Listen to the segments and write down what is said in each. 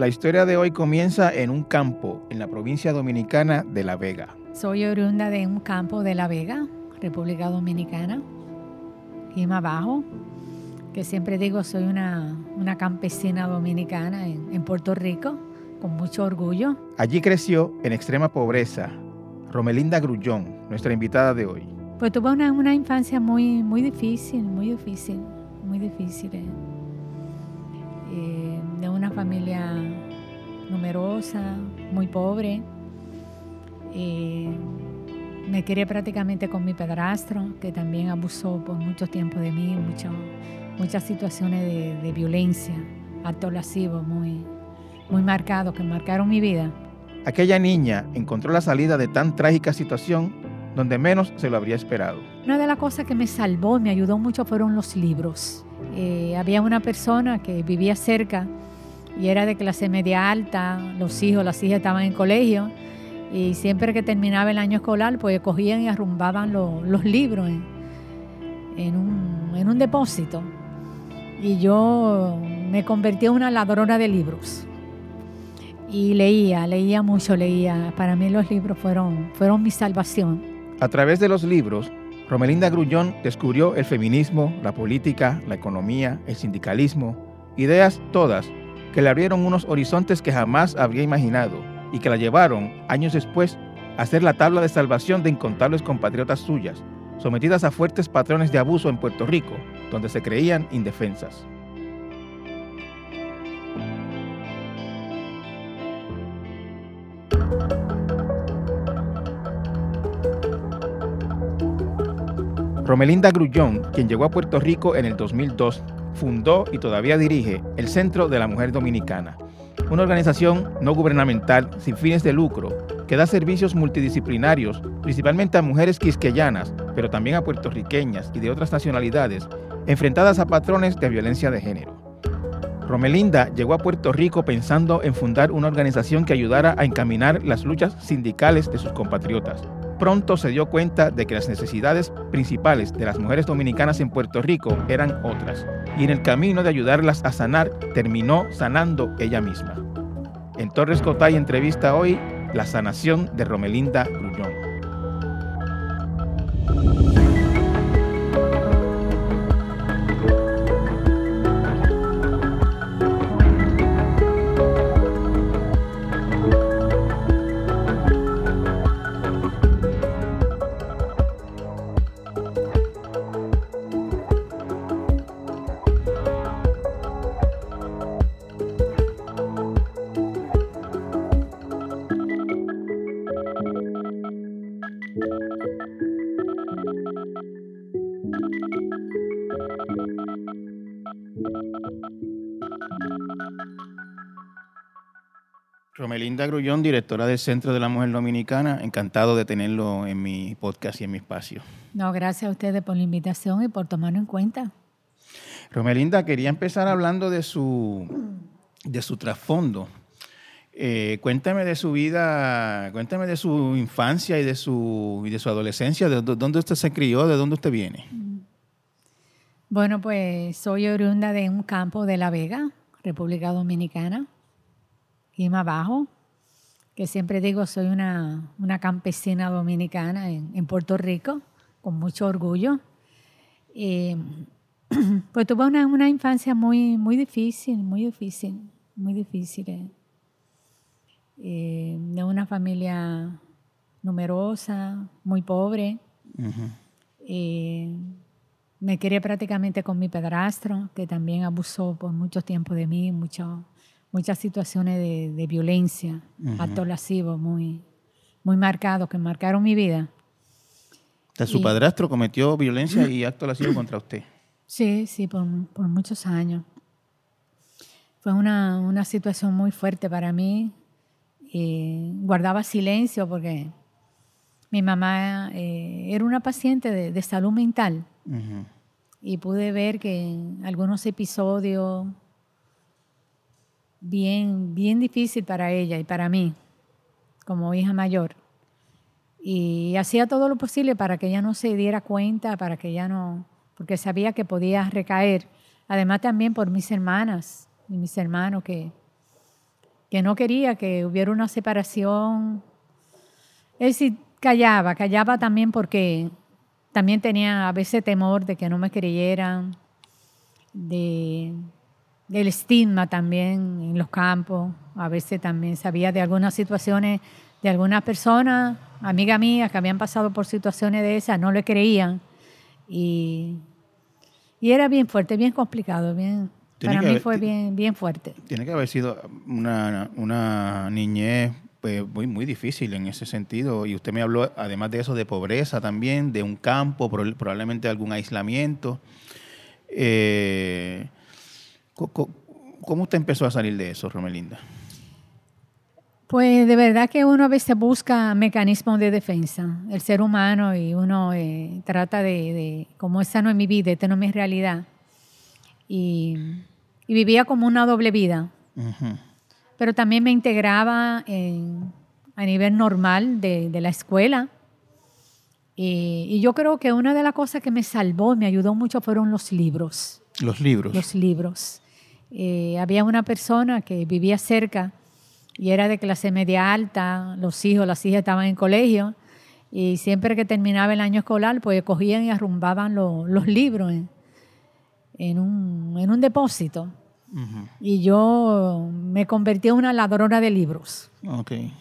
La historia de hoy comienza en un campo en la provincia dominicana de La Vega. Soy oriunda de un campo de La Vega, República Dominicana, y más abajo, que siempre digo soy una, una campesina dominicana en, en Puerto Rico, con mucho orgullo. Allí creció en extrema pobreza Romelinda Grullón, nuestra invitada de hoy. Pues tuve una, una infancia muy, muy difícil, muy difícil, muy difícil. eh. Eh, de una familia numerosa, muy pobre. Eh, me crié prácticamente con mi padrastro, que también abusó por mucho tiempo de mí, mucho- muchas situaciones de, de violencia, actos lascivos muy, muy marcados, que marcaron mi vida. Aquella niña encontró la salida de tan trágica situación donde menos se lo habría esperado. Una de las cosas que me salvó y me ayudó mucho fueron los libros. Eh, había una persona que vivía cerca y era de clase media alta, los hijos, las hijas estaban en colegio y siempre que terminaba el año escolar pues cogían y arrumbaban lo- los libros en, en un, en un depósito. Y yo me convertí en una ladrona de libros. Y leía, leía mucho, leía. Para mí los libros fueron, fueron mi salvación. A través de los libros, Romelinda Grullón descubrió el feminismo, la política, la economía, el sindicalismo, ideas todas que le abrieron unos horizontes que jamás habría imaginado y que la llevaron, años después, a ser la tabla de salvación de incontables compatriotas suyas, sometidas a fuertes patrones de abuso en Puerto Rico, donde se creían indefensas. Romelinda Grullón, quien llegó a Puerto Rico en el 2002, fundó y todavía dirige el Centro de la Mujer Dominicana, una organización no gubernamental sin fines de lucro que da servicios multidisciplinarios principalmente a mujeres quisqueyanas, pero también a puertorriqueñas y de otras nacionalidades, enfrentadas a patrones de violencia de género. Romelinda llegó a Puerto Rico pensando en fundar una organización que ayudara a encaminar las luchas sindicales de sus compatriotas. Pronto se dio cuenta de que las necesidades principales de las mujeres dominicanas en Puerto Rico eran otras, y en el camino de ayudarlas a sanar terminó sanando ella misma. En Torres Cotay entrevista hoy la sanación de Romelinda Grullón. Romelinda Grullón, directora del Centro de la Mujer Dominicana, encantado de tenerlo en mi podcast y en mi espacio. No, gracias a ustedes por la invitación y por tomarlo en cuenta. Romelinda, quería empezar hablando de su, de su trasfondo. Eh, cuéntame de su vida, cuéntame de su infancia y de su, y de su adolescencia, de dó- dónde usted se crió, de dónde usted viene. Bueno, pues soy oriunda de un campo de La Vega, República Dominicana, y más abajo, que siempre digo soy una, una campesina dominicana en, en Puerto Rico, con mucho orgullo. Y, pues tuve una, una infancia muy, muy difícil, muy difícil, muy difícil. eh. Eh, de una familia numerosa, muy pobre. Eh, me crié prácticamente con mi padrastro, que también abusó por mucho tiempo de mí, mucho, muchas situaciones de, de violencia, actos lascivos muy, muy marcados, que marcaron mi vida. O sea, su Y- padrastro cometió violencia y acto lascivo contra usted. Sí, sí, por, por muchos años. Fue una, una situación muy fuerte para mí. Eh, guardaba silencio porque mi mamá eh, era una paciente de, de salud mental Ujú. y pude ver que en algunos episodios bien, bien difícil para ella y para mí como hija mayor. Y hacía todo lo posible para que ella no se diera cuenta, para que ella no, porque sabía que podía recaer. Además también por mis hermanas y mis hermanos que que no quería que hubiera una separación. Él decir, callaba, callaba también porque también tenía a veces temor de que no me creyeran, de, del estigma también en los campos. A veces también sabía de algunas situaciones de algunas personas, amigas mías, que habían pasado por situaciones de esas, no le creían. Y, y era bien fuerte, bien complicado, bien, para mí fue bien, bien fuerte. Tiene que haber sido una, una niñez pues, muy, muy difícil en ese sentido. Y usted me habló, además de eso, de pobreza también, de un campo, probablemente algún aislamiento. Eh, ¿Cómo usted empezó a salir de eso, Romelinda? Pues de verdad que uno a veces busca mecanismos de defensa, el ser humano, y uno eh, trata de, como esa no es mi vida, esta no es mi realidad. Y, vivía como una doble vida. Pero también me integraba a nivel normal de, la escuela. Y, yo creo que una de las cosas que me salvó, me ayudó mucho, fueron los libros. Los libros. Los libros. Eh, había una persona que vivía cerca y era de clase media alta, los hijos, las hijas estaban en colegio y siempre que terminaba el año escolar, pues cogían y arrumbaban los libros en, un, depósito. Y yo me convertí en una ladrona de libros. Okay.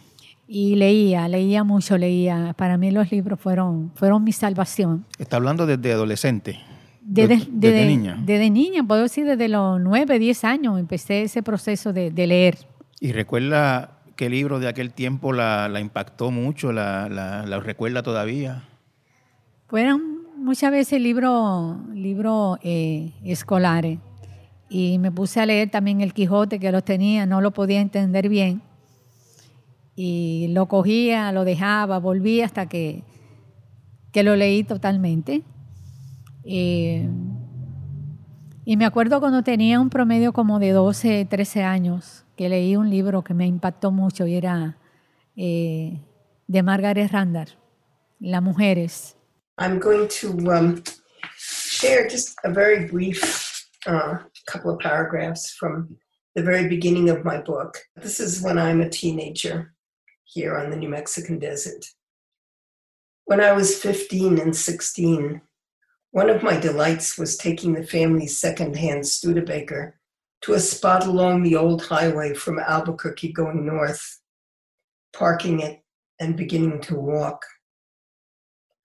Y leía, leía mucho, leía. Para mí los libros fueron, fueron mi salvación. ¿Está hablando desde adolescente? Desde, desde, niña. Desde niña, puedo decir desde los 9, 10 años empecé ese proceso de, de leer. ¿Y recuerda qué libro de aquel tiempo la, impactó mucho, la, la, recuerda todavía? Fueron muchas veces libros libro, eh, escolares. Y me puse a leer también El Quijote, que los tenía, no lo podía entender bien. Y lo cogía, lo dejaba, volvía hasta que, que lo leí totalmente. Eh, y me acuerdo cuando tenía un promedio como de 12, 13 años, que leí un libro que me impactó mucho y era eh, de Margaret Randall, Las Mujeres. I'm going to um, share just a very brief uh, couple of paragraphs from the very beginning of my book. This is when I'm a teenager here on the New Mexican desert. When I was 15 and 16, one of my delights was taking the family's secondhand Studebaker to a spot along the old highway from Albuquerque going north, parking it and beginning to walk.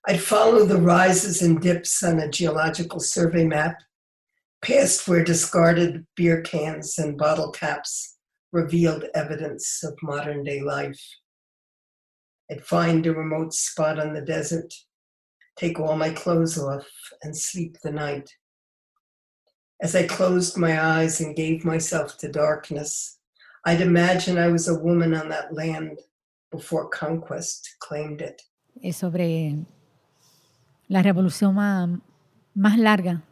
I'd follow the rises and dips on a geological survey map, past where discarded beer cans and bottle caps revealed evidence of modern day life. I'd find a remote spot on the desert, take all my clothes off, and sleep the night. As I closed my eyes and gave myself to darkness, I'd imagine I was a woman on that land before conquest claimed it. Es sobre la revolución más, más larga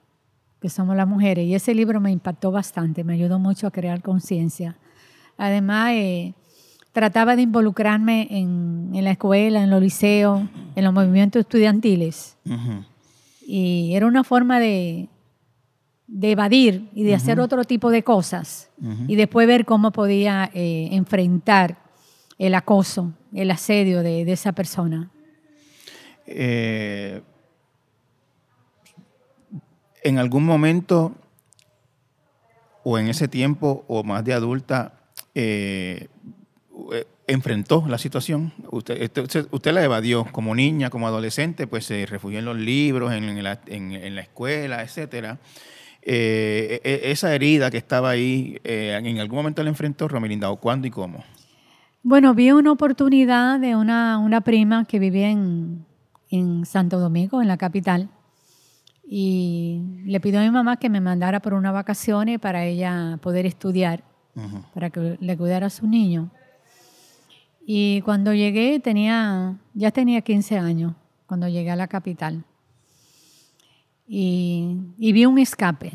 que somos las mujeres. Y ese libro me impactó bastante, me ayudó mucho a crear conciencia. Además, eh, trataba de involucrarme en, en, la escuela, en los liceos, en los movimientos estudiantiles. Uh -huh. Y era una forma de, de evadir y de hacer otro tipo de cosas y después ver cómo podía eh, enfrentar el acoso, el asedio de, esa persona. Eh, en algún momento o en ese tiempo o más de adulta eh, enfrentó la situación. Este, usted, usted, la evadió como niña, como adolescente, pues se refugió en los libros, en, la, en la escuela, etcétera. Eh, e, e, esa herida que estaba ahí, eh, ¿en algún momento la enfrentó Romelinda o cuándo y cómo? Bueno, vi una oportunidad de una, una prima que vivía en, en, Santo Domingo, en la capital, y le pidió a mi mamá que me mandara por unas vacaciones para ella poder estudiar, para que le cuidara a su niño. Y cuando llegué tenía, ya tenía 15 años, cuando llegué a la capital y, vi un escape,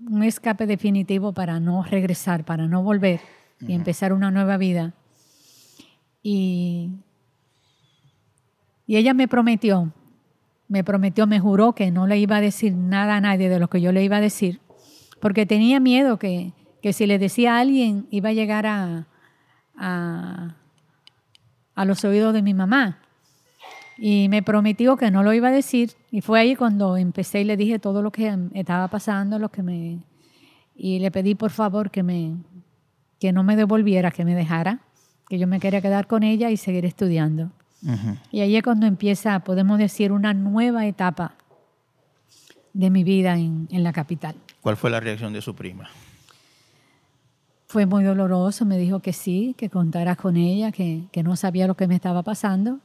un escape definitivo para no regresar, para no volver y empezar una nueva vida. Y, y ella me prometió, me prometió, me juró que no le iba a decir nada a nadie de lo que yo le iba a decir, porque tenía miedo que, que si le decía a alguien iba a llegar a, a, a los oídos de mi mamá. Y me prometió que no lo iba a decir. Y fue ahí cuando empecé y le dije todo lo que estaba pasando, lo que me... Y le pedí por favor que, me, que no me devolviera, que me dejara, que yo me quería quedar con ella y seguir estudiando. Y ahí es cuando empieza, podemos decir, una nueva etapa de mi vida en, en la capital. ¿Cuál fue la reacción de su prima? Fue muy doloroso, me dijo que sí, que contara con ella, que, que no sabía lo que me estaba pasando,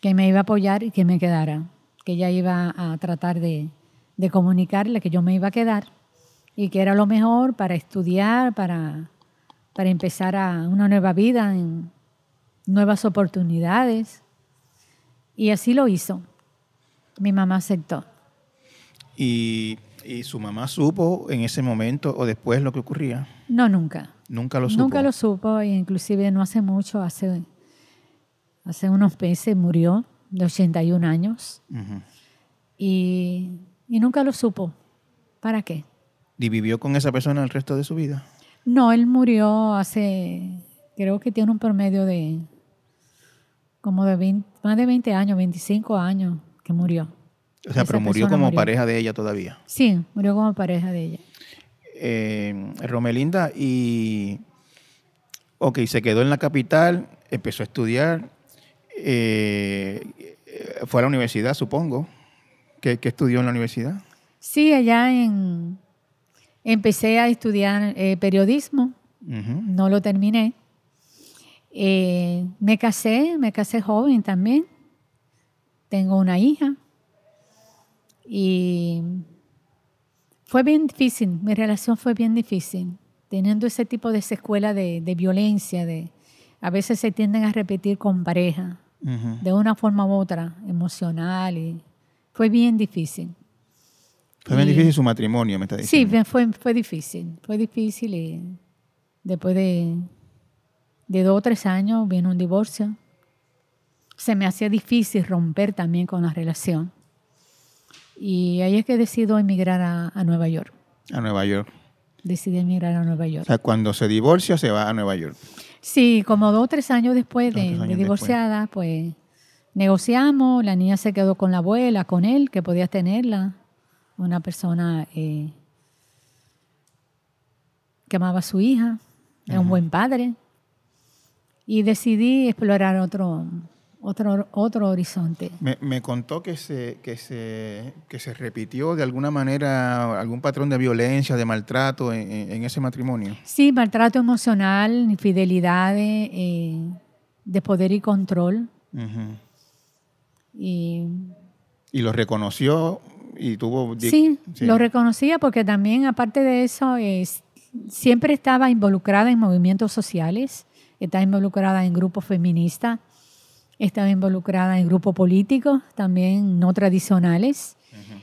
que me iba a apoyar y que me quedara, que ella iba a tratar de, de comunicarle que yo me iba a quedar y que era lo mejor para estudiar, para, para empezar a una nueva vida, en nuevas oportunidades. Y así lo hizo. Mi mamá aceptó. ¿Y, y su mamá supo en ese momento o después lo que ocurría? No, nunca. Nunca lo supo. Nunca lo supo, e inclusive no hace mucho, hace, hace unos meses murió de 81 años Ujú. y, y nunca lo supo. ¿Para qué? ¿Y vivió con esa persona el resto de su vida? No, él murió hace, creo que tiene un promedio de como de 20, más de 20 años, 25 años que murió. O sea, Esa pero murió como murió. pareja de ella todavía. Sí, murió como pareja de ella. Eh, Romelinda, y. Ok, se quedó en la capital, empezó a estudiar. eh, fue a la universidad, supongo. ¿Qué, qué estudió en la universidad? Sí, allá en, empecé a estudiar eh, periodismo, no lo terminé. Eh, me casé, me casé joven también. Tengo una hija. Y fue bien difícil, mi relación fue bien difícil, teniendo ese tipo de secuela de, de violencia, de a veces se tienden a repetir con pareja, de una forma u otra, emocional, y fue bien difícil. Fue bien Y- difícil su matrimonio, me está Sí, diciendo. bien, fue, fue difícil, fue difícil y después de, de dos o tres años vino un divorcio. Se me hacía difícil romper también con la relación. Y ahí es que decido emigrar a, a Nueva York. A Nueva York. Decidí emigrar a Nueva O York. sea, cuando se divorcia, se va a Nueva York. Sí, como dos o tres años después o de, divorciada, pues negociamos, la niña se quedó con la abuela, con él, que podía tenerla, una persona eh, que amaba a su hija, era un buen padre, y decidí explorar otro, otro, otro horizonte. Me, me contó que se, que, se, que se repitió de alguna manera algún patrón de violencia, de maltrato en, en- ese matrimonio. Sí, maltrato emocional, infidelidades, eh, de poder y control, y Y lo reconoció y tuvo... Sí, sí. lo reconocía porque también, aparte de eso, es- siempre estaba involucrada en movimientos sociales, estaba involucrada en grupos feministas, estaba involucrada en grupos políticos, también no tradicionales.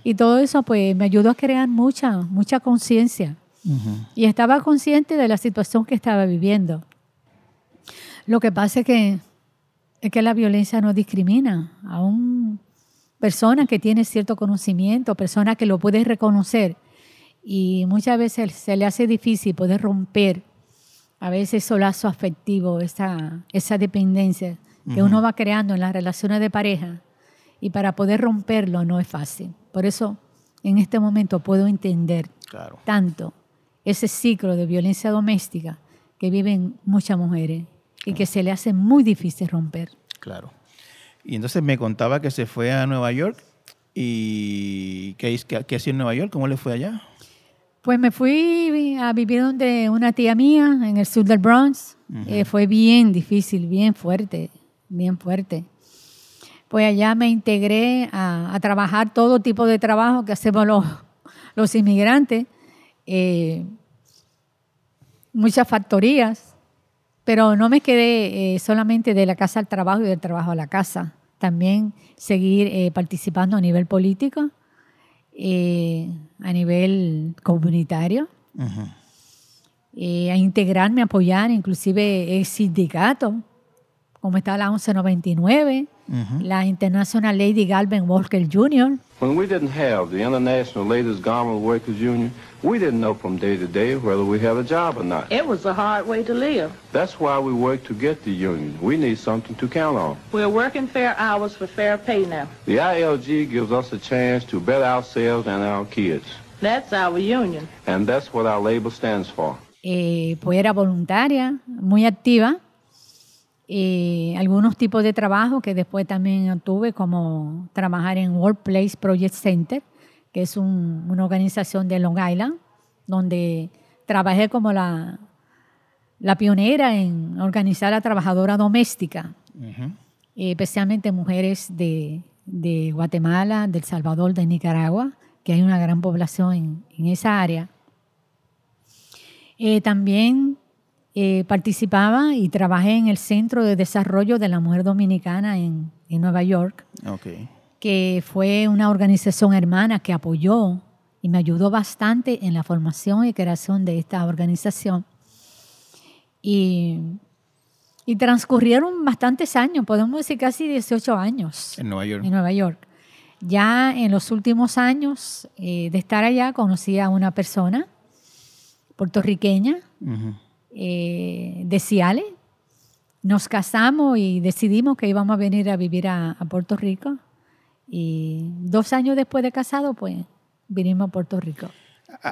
Y todo eso pues me ayudó a crear mucha, mucha conciencia. Y estaba consciente de la situación que estaba viviendo. Lo que pasa es que, es que la violencia no discrimina. Aún personas que tienen cierto conocimiento, personas que lo pueden reconocer. Y muchas veces se le hace difícil poder romper a veces esos lazos afectivos, esa, esa dependencia que uno va creando en las relaciones de pareja. Y para poder romperlo no es fácil. Por eso en este momento puedo entender Claro. tanto ese ciclo de violencia doméstica que viven muchas mujeres y que se le hace muy difícil romper. Claro. Y entonces me contaba que se fue a Nueva York y ¿qué, qué, qué hacía en Nueva York? ¿Cómo le fue allá? Pues me fui a vivir donde una tía mía en el sur del Bronx. Eh, fue bien difícil, bien fuerte, bien fuerte. Pues allá me integré a, a trabajar todo tipo de trabajo que hacemos los, los inmigrantes. Eh, muchas factorías, pero no me quedé eh, solamente de la casa al trabajo y del trabajo a la casa. También seguir eh, participando a nivel político, a nivel comunitario, a integrarme, a apoyar, inclusive el sindicato, como está la 1199, la International Lady Garment Worker Union. When we didn't have the International Ladies Garment Workers Union, we didn't know from day to day whether we had a job or not. It was a hard way to live. That's why we work to get the union. We need something to count on. We're working fair hours for fair pay now. The ILG gives us a chance to better ourselves and our kids. That's our union. And that's what our label stands for. Eh, pues era voluntaria, muy activa. Eh, algunos tipos de trabajo que después también tuve, como trabajar en Workplace Project Center, que es un, una organización de Long Island, donde trabajé como la, la pionera en organizar a trabajadora doméstica, eh, especialmente mujeres de, de, Guatemala, del Salvador, de Nicaragua, que hay una gran población en, en esa área. Eh, también eh, participaba y trabajé en el Centro de Desarrollo de la Mujer Dominicana en, en Nueva York, Okay. que fue una organización hermana que apoyó y me ayudó bastante en la formación y creación de esta organización. Y, y transcurrieron bastantes años, podemos decir casi 18 años En Nueva York. en Nueva York. Ya en los últimos años eh, de estar allá conocí a una persona puertorriqueña. Eh, de Ciales. Nos casamos y decidimos que íbamos a venir a vivir a, Puerto Rico. Y dos años después de casado, pues vinimos a Puerto Rico.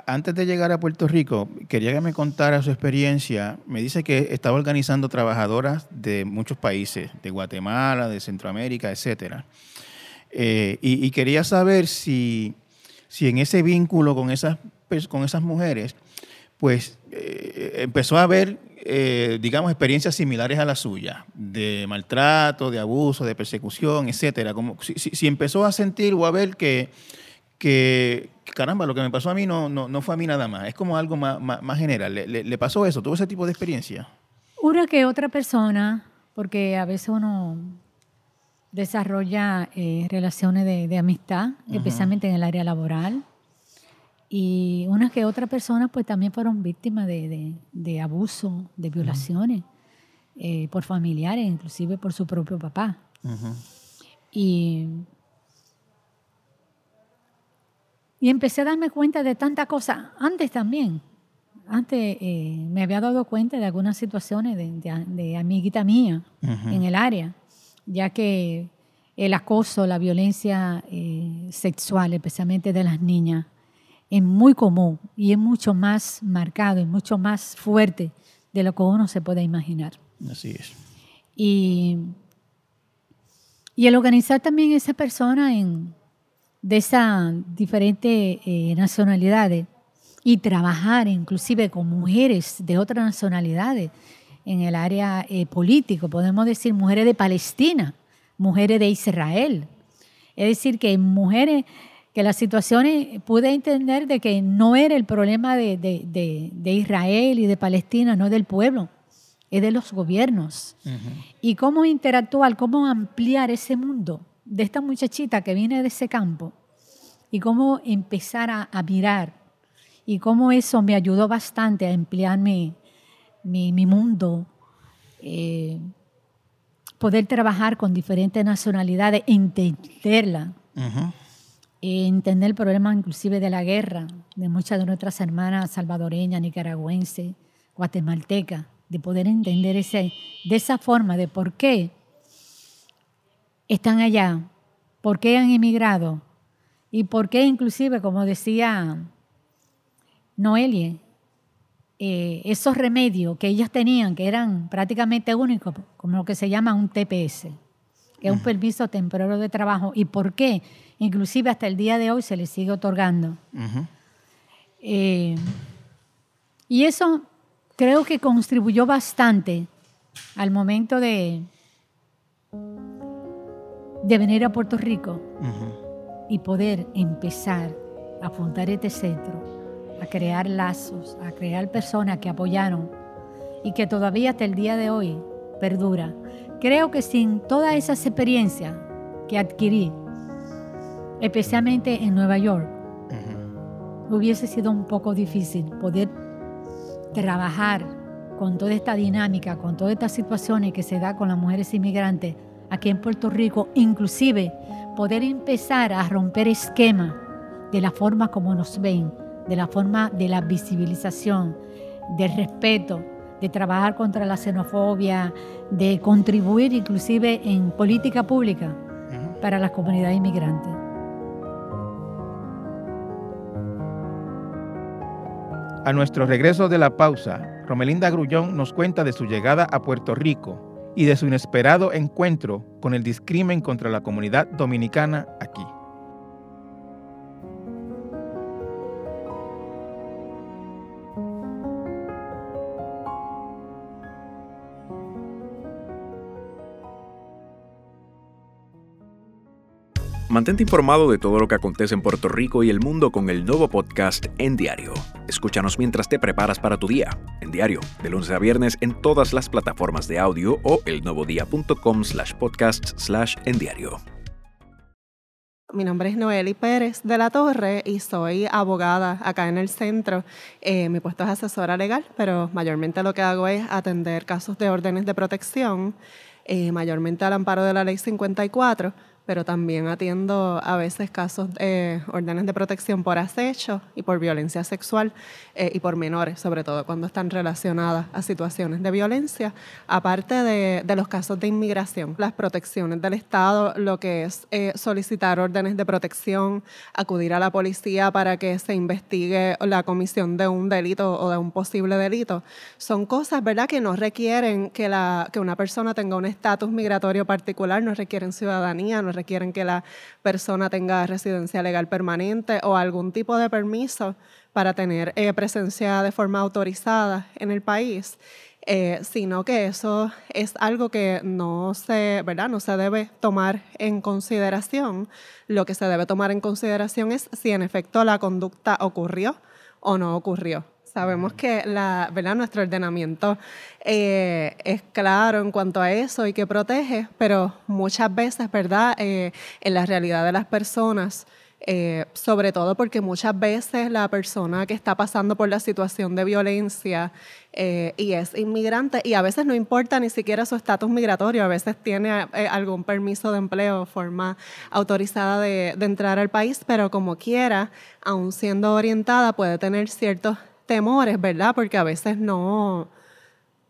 Antes de llegar a Puerto Rico, quería que me contara su experiencia. Me dice que estaba organizando trabajadoras de muchos países, de Guatemala, de Centroamérica, etcétera. Eh, y, y quería saber si, si en ese vínculo con esas, con esas mujeres, pues eh, empezó a haber, eh, digamos, experiencias similares a la suya, de maltrato, de abuso, de persecución, etcétera. Como si, si- empezó a sentir o a ver que, que, caramba, lo que me pasó a mí no, no, no fue a mí nada más, es como algo más, más- más general. ¿Le, le- le pasó eso? ¿Tuvo ese tipo de experiencia? Una que otra persona, porque a veces uno desarrolla eh, relaciones de, de amistad, especialmente en el área laboral. Y unas que otras personas pues también fueron víctimas de, de- de abuso, de violaciones eh, por familiares, inclusive por su propio papá. Y, y empecé a darme cuenta de tantas cosas antes también. Antes eh, me había dado cuenta de algunas situaciones de, de- de amiguita mía en el área, ya que el acoso, la violencia eh, sexual, especialmente de las niñas, es muy común y es mucho más marcado y mucho más fuerte de lo que uno se puede imaginar. Así es. Y, y el organizar también esa persona en, de esas diferentes eh, nacionalidades y trabajar inclusive con mujeres de otras nacionalidades en el área eh, político, podemos decir mujeres de Palestina, mujeres de Israel. Es decir, que mujeres que las situaciones pude entender de que no era el problema de, de- de- de Israel y de Palestina, no del pueblo, es de los gobiernos. Y cómo interactuar, cómo ampliar ese mundo de esta muchachita que viene de ese campo y cómo empezar a, a mirar. Y cómo eso me ayudó bastante a ampliar mi, mi, mi mundo, eh, poder trabajar con diferentes nacionalidades, entenderla, entender el problema inclusive de la guerra de muchas de nuestras hermanas salvadoreñas, nicaragüenses, guatemaltecas, de poder entender ese, de esa forma de por qué están allá, por qué han emigrado y por qué inclusive, como decía Noelie, eh, esos remedios que ellas tenían, que eran prácticamente únicos, como lo que se llama un TPS, que es un permiso temporario de trabajo, y por qué inclusive hasta el día de hoy se les sigue otorgando. Eh, y eso creo que contribuyó bastante al momento de, de venir a Puerto Rico y poder empezar a fundar este centro, a crear lazos, a crear personas que apoyaron y que todavía hasta el día de hoy perdura. Creo que sin todas esas experiencias que adquirí, especialmente en Nueva York, hubiese sido un poco difícil poder trabajar con toda esta dinámica, con todas estas situaciones que se da con las mujeres inmigrantes aquí en Puerto Rico, inclusive poder empezar a romper esquemas de la forma como nos ven, de la forma de la visibilización, del respeto, de trabajar contra la xenofobia, de contribuir inclusive en política pública para las comunidades inmigrantes. A nuestro regreso de la pausa, Romelinda Grullón nos cuenta de su llegada a Puerto Rico y de su inesperado encuentro con el discrimen contra la comunidad dominicana aquí. Mantente informado de todo lo que acontece en Puerto Rico y el mundo con el nuevo podcast En Diario. Escúchanos mientras te preparas para tu día. En Diario, de lunes a viernes en todas las plataformas de audio o elnuevodía.com slash podcast slash en diario. Mi nombre es Noeli Pérez de la Torre y soy abogada acá en el centro. Eh, mi puesto es asesora legal, pero mayormente lo que hago es atender casos de órdenes de protección, eh, mayormente al amparo de la Ley 54 pero también atiendo a veces casos de órdenes de protección por acecho y por violencia sexual eh, y por menores, sobre todo cuando están relacionadas a situaciones de violencia, aparte de, de los casos de inmigración, las protecciones del Estado, lo que es eh, solicitar órdenes de protección, acudir a la policía para que se investigue la comisión de un delito o de un posible delito, son cosas, ¿verdad?, que no requieren que, la, que una persona tenga un estatus migratorio particular, no requieren ciudadanía, no requieren que la persona tenga residencia legal permanente o algún tipo de permiso para tener eh, presencia de forma autorizada en el país. Eh, sino que eso es algo que no se, ¿verdad? no se debe tomar en consideración. Lo que se debe tomar en consideración es si en efecto la conducta ocurrió o no ocurrió. Sabemos que la, ¿verdad? nuestro ordenamiento eh, es claro en cuanto a eso y que protege, pero muchas veces, ¿verdad? Eh, en la realidad de las personas, eh, sobre todo porque muchas veces la persona que está pasando por la situación de violencia y es inmigrante, y a veces no importa ni siquiera su estatus migratorio, a veces tiene algún permiso de empleo, forma autorizada de, de entrar al país, pero como quiera, aún siendo orientada, puede tener ciertos temores, ¿verdad? Porque a veces no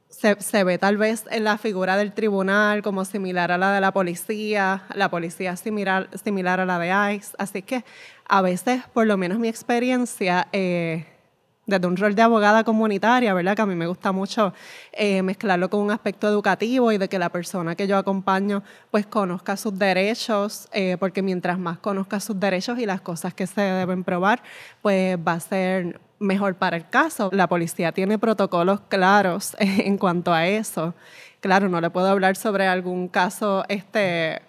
se, ve tal vez en la figura del tribunal como similar a la de la policía, la policía similar, similar a la de ICE. Así que a veces, por lo menos mi experiencia, eh, desde un rol de abogada comunitaria, ¿verdad? Que a mí me gusta mucho eh, mezclarlo con un aspecto educativo y de que la persona que yo acompaño pues conozca sus derechos, eh, porque mientras más conozca sus derechos y las cosas que se deben probar, pues va a ser mejor para el caso. La policía tiene protocolos claros en cuanto a eso. Claro, no le puedo hablar sobre algún caso este,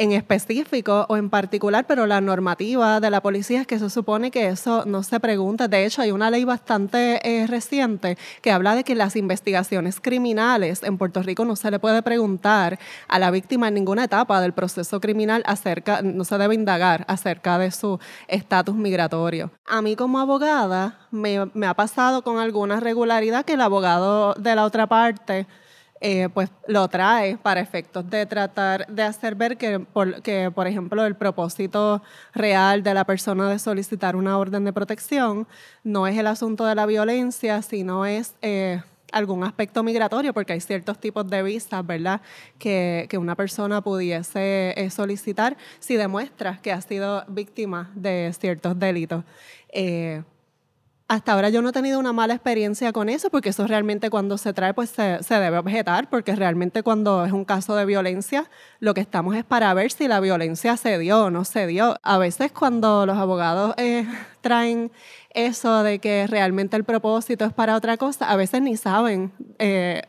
en específico o en particular, pero la normativa de la policía es que se supone que eso no se pregunta. De hecho, hay una ley bastante eh, reciente que habla de que las investigaciones criminales en Puerto Rico no se le puede preguntar a la víctima en ninguna etapa del proceso criminal acerca, no se debe indagar acerca de su estatus migratorio. A mí como abogada me, me ha pasado con alguna regularidad que el abogado de la otra parte eh, pues lo trae para efectos de tratar de hacer ver que por, que, por ejemplo, el propósito real de la persona de solicitar una orden de protección no es el asunto de la violencia, sino es eh, algún aspecto migratorio, porque hay ciertos tipos de visas, ¿verdad?, que, que una persona pudiese eh, solicitar si demuestra que ha sido víctima de ciertos delitos hasta ahora yo no he tenido una mala experiencia con eso, porque eso realmente cuando se trae, pues se, se, debe objetar, porque realmente cuando es un caso de violencia, lo que estamos es para ver si la violencia se dio o no se dio. A veces cuando los abogados eh, traen eso de que realmente el propósito es para otra cosa, a veces ni saben. Eh,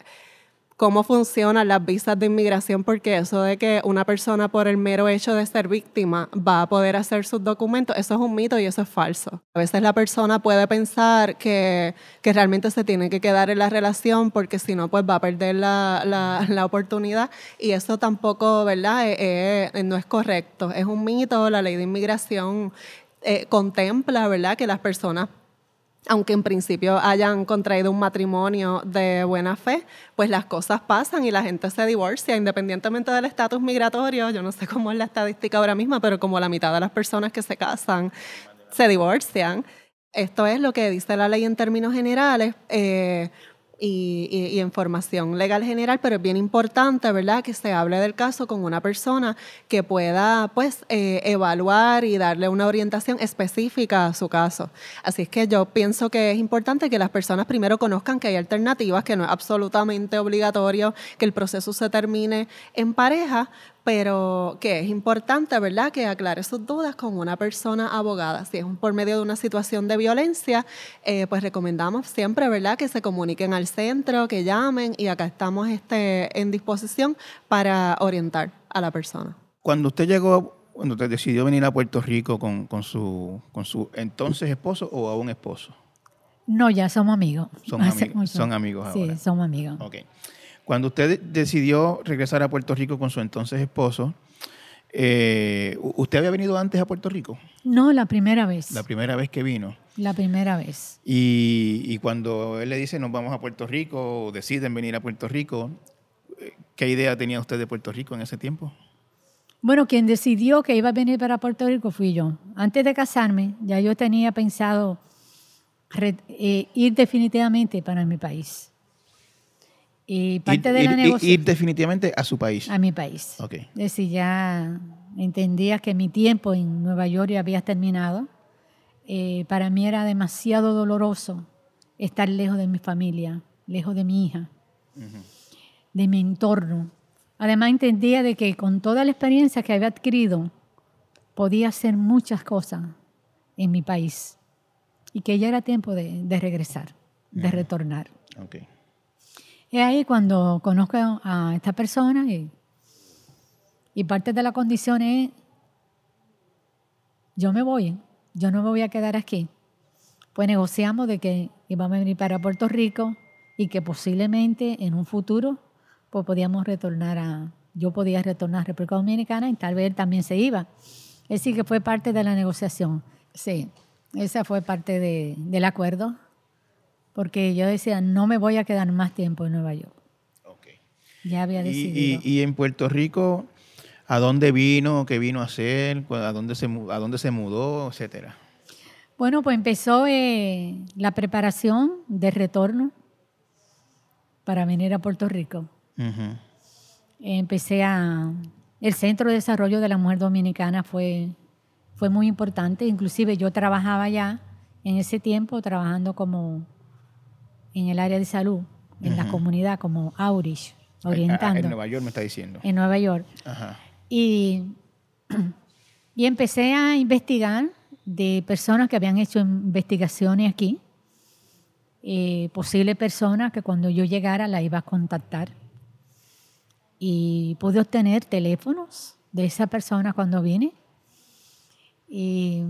cómo funcionan las visas de inmigración, porque eso de que una persona por el mero hecho de ser víctima va a poder hacer sus documentos, eso es un mito y eso es falso. A veces la persona puede pensar que, que realmente se tiene que quedar en la relación porque si no, pues va a perder la, la, la oportunidad y eso tampoco, ¿verdad? Eh, eh, no es correcto. Es un mito, la ley de inmigración eh, contempla, ¿verdad? Que las personas aunque en principio hayan contraído un matrimonio de buena fe, pues las cosas pasan y la gente se divorcia independientemente del estatus migratorio. Yo no sé cómo es la estadística ahora misma, pero como la mitad de las personas que se casan se divorcian. Esto es lo que dice la ley en términos generales. Eh, y, y, en legal general, pero es bien importante, ¿verdad?, que se hable del caso con una persona que pueda, pues, eh, evaluar y darle una orientación específica a su caso. Así es que yo pienso que es importante que las personas primero conozcan que hay alternativas, que no es absolutamente obligatorio que el proceso se termine en pareja, pero que es importante, ¿verdad?, que aclare sus dudas con una persona abogada. Si es por medio de una situación de violencia, eh, pues recomendamos siempre, ¿verdad?, que se comuniquen al centro, que llamen y acá estamos este, en disposición para orientar a la persona. Cuando usted llegó, cuando usted decidió venir a Puerto Rico con, con, su, con su entonces esposo o a un esposo? No, ya somos amigos. Son, amigos, son amigos ahora. Sí, somos amigos. Okay. Cuando usted decidió regresar a Puerto Rico con su entonces esposo, eh, ¿usted había venido antes a Puerto Rico? No, la primera vez. La primera vez que vino. La primera vez. Y, cuando él le dice nos vamos a Puerto Rico o deciden venir a Puerto Rico, ¿qué idea tenía usted de Puerto Rico en ese tiempo? Bueno, quien decidió que iba a venir para Puerto Rico fui yo. Antes de casarme, ya yo tenía pensado eh, ir definitivamente para mi país. Y parte de la negociación. Ir definitivamente a su país. A mi país. Ok. Es decir, ya entendía que mi tiempo en Nueva York ya había terminado. Eh, para mí era demasiado doloroso estar lejos de mi familia, lejos de mi hija, de mi entorno. Además entendía de que con toda la experiencia que había adquirido, podía hacer muchas cosas en mi país y que ya era tiempo de, regresar, de retornar. Okay. Es ahí cuando conozco a esta persona y, y parte de la condición es, yo me voy, yo no me voy a quedar aquí. Pues negociamos de que íbamos a venir para Puerto Rico y que posiblemente en un futuro pues podíamos retornar a, yo podía retornar a República Dominicana y tal vez él también se iba. Es decir, que fue parte de la negociación. Sí, esa fue parte de, del acuerdo porque yo decía, no me voy a quedar más tiempo en Nueva York. Okay. Ya había decidido. Y, en Puerto Rico, ¿a dónde vino? ¿Qué vino a hacer? ¿A dónde se, a dónde se mudó? Etcétera. Bueno, pues empezó eh, la preparación de retorno para venir a Puerto Rico. Empecé a... El Centro de Desarrollo de la Mujer Dominicana fue, fue muy importante. Inclusive yo trabajaba ya en ese tiempo, trabajando como en el área de salud, en la comunidad, como Aurish, orientando. en Nueva York me está diciendo. En Nueva York. Ajá. Y, y empecé a investigar de personas que habían hecho investigaciones aquí, eh, posibles personas que cuando yo llegara la iba a contactar. Y pude obtener teléfonos de esa persona cuando vine. Y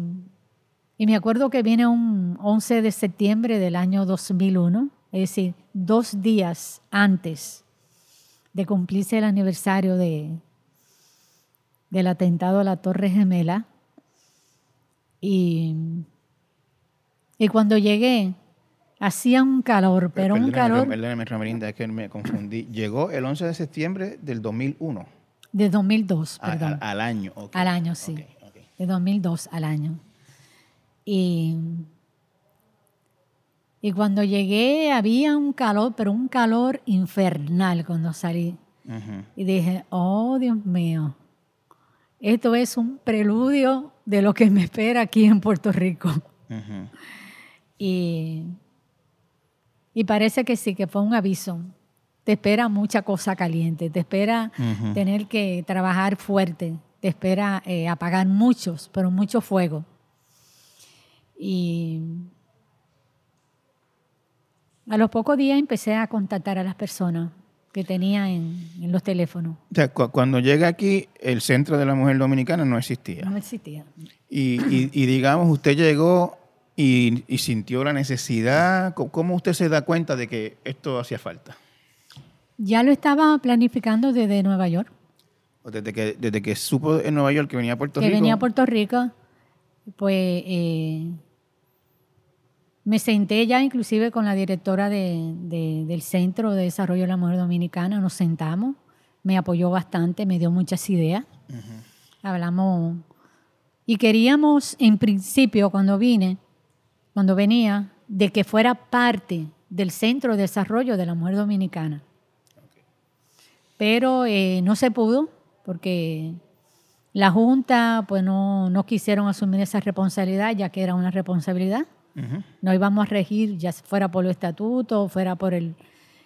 y me acuerdo que viene un 11 de septiembre del año 2001, es decir, dos días antes de cumplirse el aniversario de, del atentado a la Torre Gemela. Y, y cuando llegué, hacía un calor, pero un calor... Perdóname, Ramerinda, es que me confundí. Llegó el 11 de septiembre del 2001. De 2002, perdón. al año, Al año, sí. De 2002 al año. Y, y cuando llegué había un calor, pero un calor infernal cuando salí. Y dije, oh Dios mío, esto es un preludio de lo que me espera aquí en Puerto Rico. y, y parece que sí, que fue un aviso. Te espera mucha cosa caliente, te espera tener que trabajar fuerte, te espera eh, apagar muchos, pero mucho fuego. Y a los pocos días empecé a contactar a las personas que tenía en, los teléfonos. O sea, cuando llega aquí, el Centro de la Mujer Dominicana no existía. No existía. Y, digamos, usted llegó y, sintió la necesidad. ¿Cómo usted se da cuenta de que esto hacía falta? Ya lo estaba planificando desde Nueva York. Desde que, desde que supo en Nueva York que venía a Puerto Rico. Que venía a Puerto Rico, pues eh, Me senté ya inclusive con la directora de- de- del Centro de Desarrollo de la Mujer Dominicana, nos sentamos, me apoyó bastante, me dio muchas ideas. Hablamos y queríamos, en principio, cuando vine, cuando venía, de que fuera parte del Centro de Desarrollo de la Mujer Dominicana. Pero eh, no se pudo porque la Junta pues no, no quisieron asumir esa responsabilidad, ya que era una responsabilidad. Ujú. No íbamos a regir, ya fuera por los estatutos, fuera por el...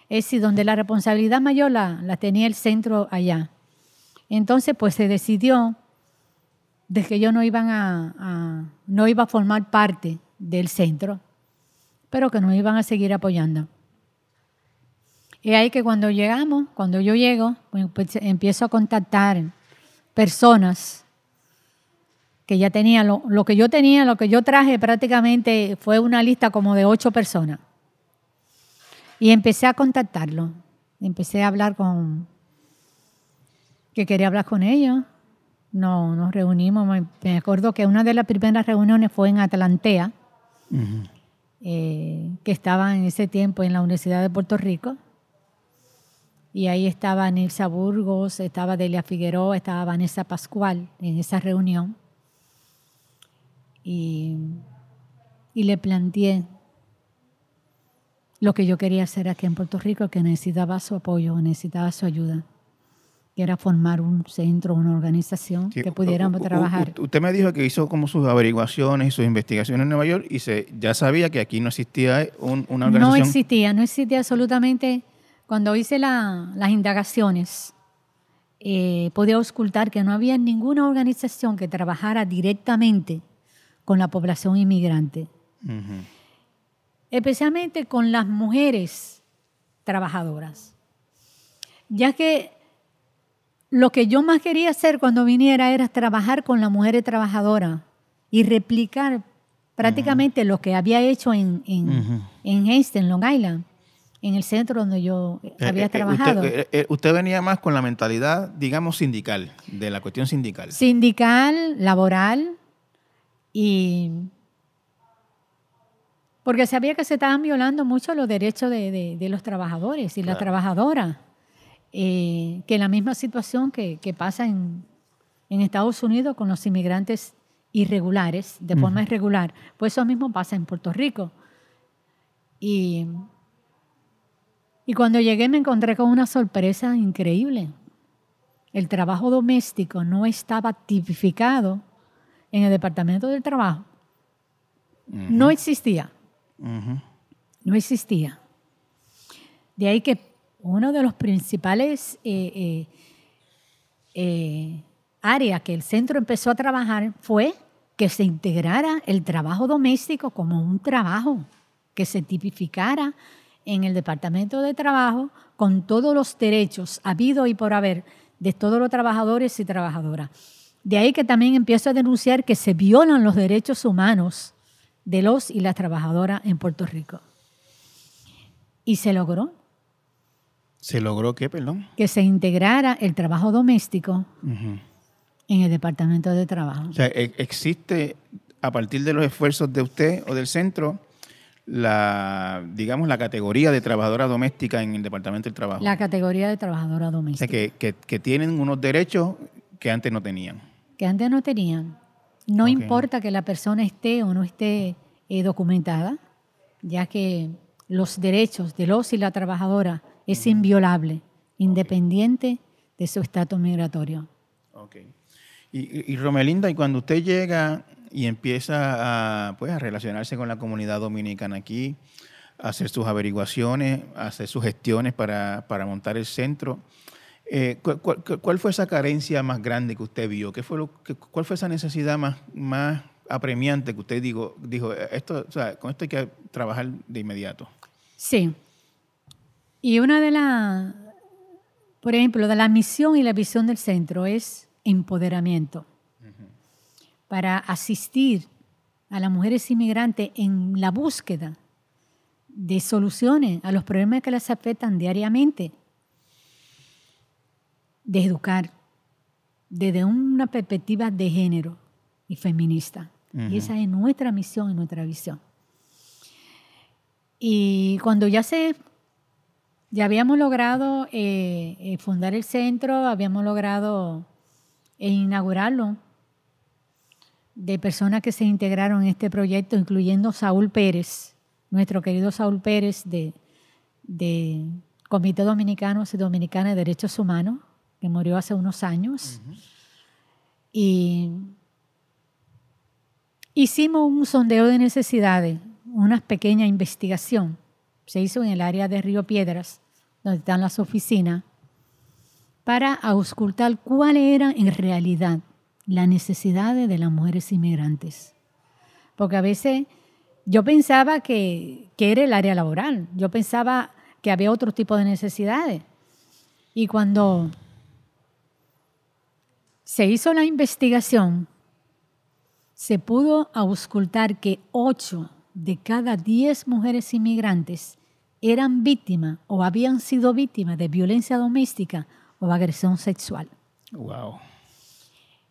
Es decir, donde la responsabilidad mayor la, tenía el centro allá. Entonces, pues se decidió de que yo no, iban a, a- no iba a formar parte del centro, pero que nos iban a seguir apoyando. Y ahí que cuando llegamos, cuando yo llego, pues, pues, empiezo a contactar personas que ya tenía, lo, lo que yo tenía, lo que yo traje prácticamente fue una lista como de ocho personas. Y empecé a contactarlo. Empecé a hablar con, que quería hablar con ellos. No, nos reunimos. Me, me acuerdo que una de las primeras reuniones fue en Atlantea, eh, que estaba en ese tiempo en la Universidad de Puerto Rico. Y ahí estaba Nilsa Burgos, estaba Delia Figueroa, estaba Vanessa Pascual en esa reunión. Y, y le planteé lo que yo quería hacer aquí en Puerto Rico, que necesitaba su apoyo, necesitaba su ayuda, que era formar un centro, una organización Sí, que pudiéramos trabajar. usted me dijo que hizo como sus averiguaciones y sus investigaciones en Nueva York y se, ya sabía que aquí no existía un- una No organización. existía, no existía absolutamente. Cuando hice la- las indagaciones, eh, podía auscultar que no había ninguna organización que trabajara directamente con la población inmigrante, especialmente con las mujeres trabajadoras. Ya que lo que yo más quería hacer cuando viniera era trabajar con las mujeres trabajadoras y replicar prácticamente lo que había hecho en, en, Ujú. en Hastings, Long Island, en el centro donde yo Eh, había eh, eh, trabajado. Usted, eh, eh, usted venía más con la mentalidad, digamos, sindical, de la cuestión sindical. Sindical, laboral y... Porque sabía que se estaban violando mucho los derechos de, de- de los trabajadores y las Claro. trabajadoras. Eh, que la misma situación que, que pasa en, en Estados Unidos con los inmigrantes irregulares, de forma irregular, pues eso mismo pasa en Puerto Rico. Y, y cuando llegué me encontré con una sorpresa increíble. El trabajo doméstico no estaba tipificado en el Departamento del Trabajo. No existía, no existía. De ahí que uno de los principales eh, eh, eh, áreas que el centro empezó a trabajar fue que se integrara el trabajo doméstico como un trabajo, que se tipificara en el Departamento de Trabajo con todos los derechos habido y por haber de todos los trabajadores y trabajadoras. De ahí que también empiezo a denunciar que se violan los derechos humanos de los y las trabajadoras en Puerto Rico. Y se logró ¿Se logró qué, perdón? que se integrara el trabajo doméstico en el Departamento de Trabajo. O sea, e- existe, a partir de los esfuerzos de usted o del centro, la, digamos, la categoría de trabajadora doméstica en el Departamento del Trabajo. La categoría de trabajadora o sea, doméstica, que, que- que tienen unos derechos que antes no tenían. Que antes no tenían. No Ok. importa que la persona esté o no esté eh, documentada, ya que los derechos de los y la trabajadora es inviolable, independiente de su estatus migratorio. Ok. Y, y- Romelinda, y cuando usted llega y empieza a, pues, a relacionarse con la comunidad dominicana aquí, hacer sus averiguaciones, hacer sus gestiones para, para montar el centro, eh, ¿cu- cu- cu- ¿cuál, fue esa carencia más grande que usted vio? ¿Qué fue lo, que- ¿Cuál fue esa necesidad más, más apremiante que usted digo, dijo, esto, o sea, con esto hay que trabajar de inmediato? Sí. Y una de las, por ejemplo, de la misión y la visión del centro es empoderamiento para asistir a las mujeres inmigrantes en la búsqueda de soluciones a los problemas que les afectan diariamente, de educar desde una perspectiva de género y feminista. Y esa es nuestra misión y nuestra visión. Y cuando ya se, ya habíamos logrado eh, eh, fundar el centro, habíamos logrado eh, inaugurarlo, de personas que se integraron en este proyecto, incluyendo Saúl Pérez, nuestro querido Saúl Pérez de, de Comité Dominicano y Dominicana de Derechos Humanos, que murió hace unos años. Y hicimos un sondeo de necesidades, una pequeña investigación. Se hizo en el área de Río Piedras, donde están las oficinas, para auscultar cuáles eran en realidad las necesidades de las mujeres inmigrantes. Porque a veces yo pensaba que, que era el área laboral, yo pensaba que había otro tipo de necesidades. Y cuando se hizo la investigación, se pudo auscultar que 8 de cada 10 mujeres inmigrantes eran víctimas o habían sido víctimas de violencia doméstica o agresión sexual. Wow.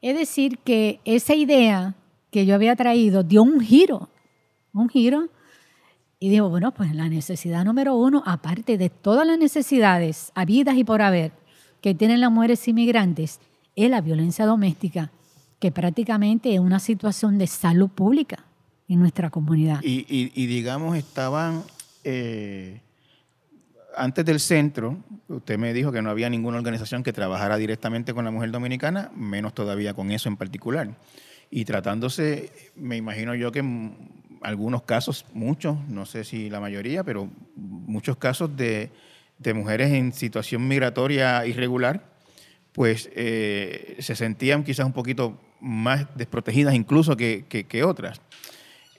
Es decir, que esa idea que yo había traído dio un giro, un giro, y digo, bueno, pues la necesidad número uno, aparte de todas las necesidades habidas y por haber que tienen las mujeres inmigrantes, es la violencia doméstica, que prácticamente es una situación de salud pública en nuestra comunidad. Y, digamos, estaban, eh, antes del centro, usted me dijo que no había ninguna organización que trabajara directamente con la mujer dominicana, menos todavía con eso en particular. Y tratándose, me imagino yo que algunos casos, muchos, no sé si la mayoría, pero muchos casos de, de mujeres en situación migratoria irregular, pues eh, se sentían quizás un poquito más desprotegidas incluso que, que- otras.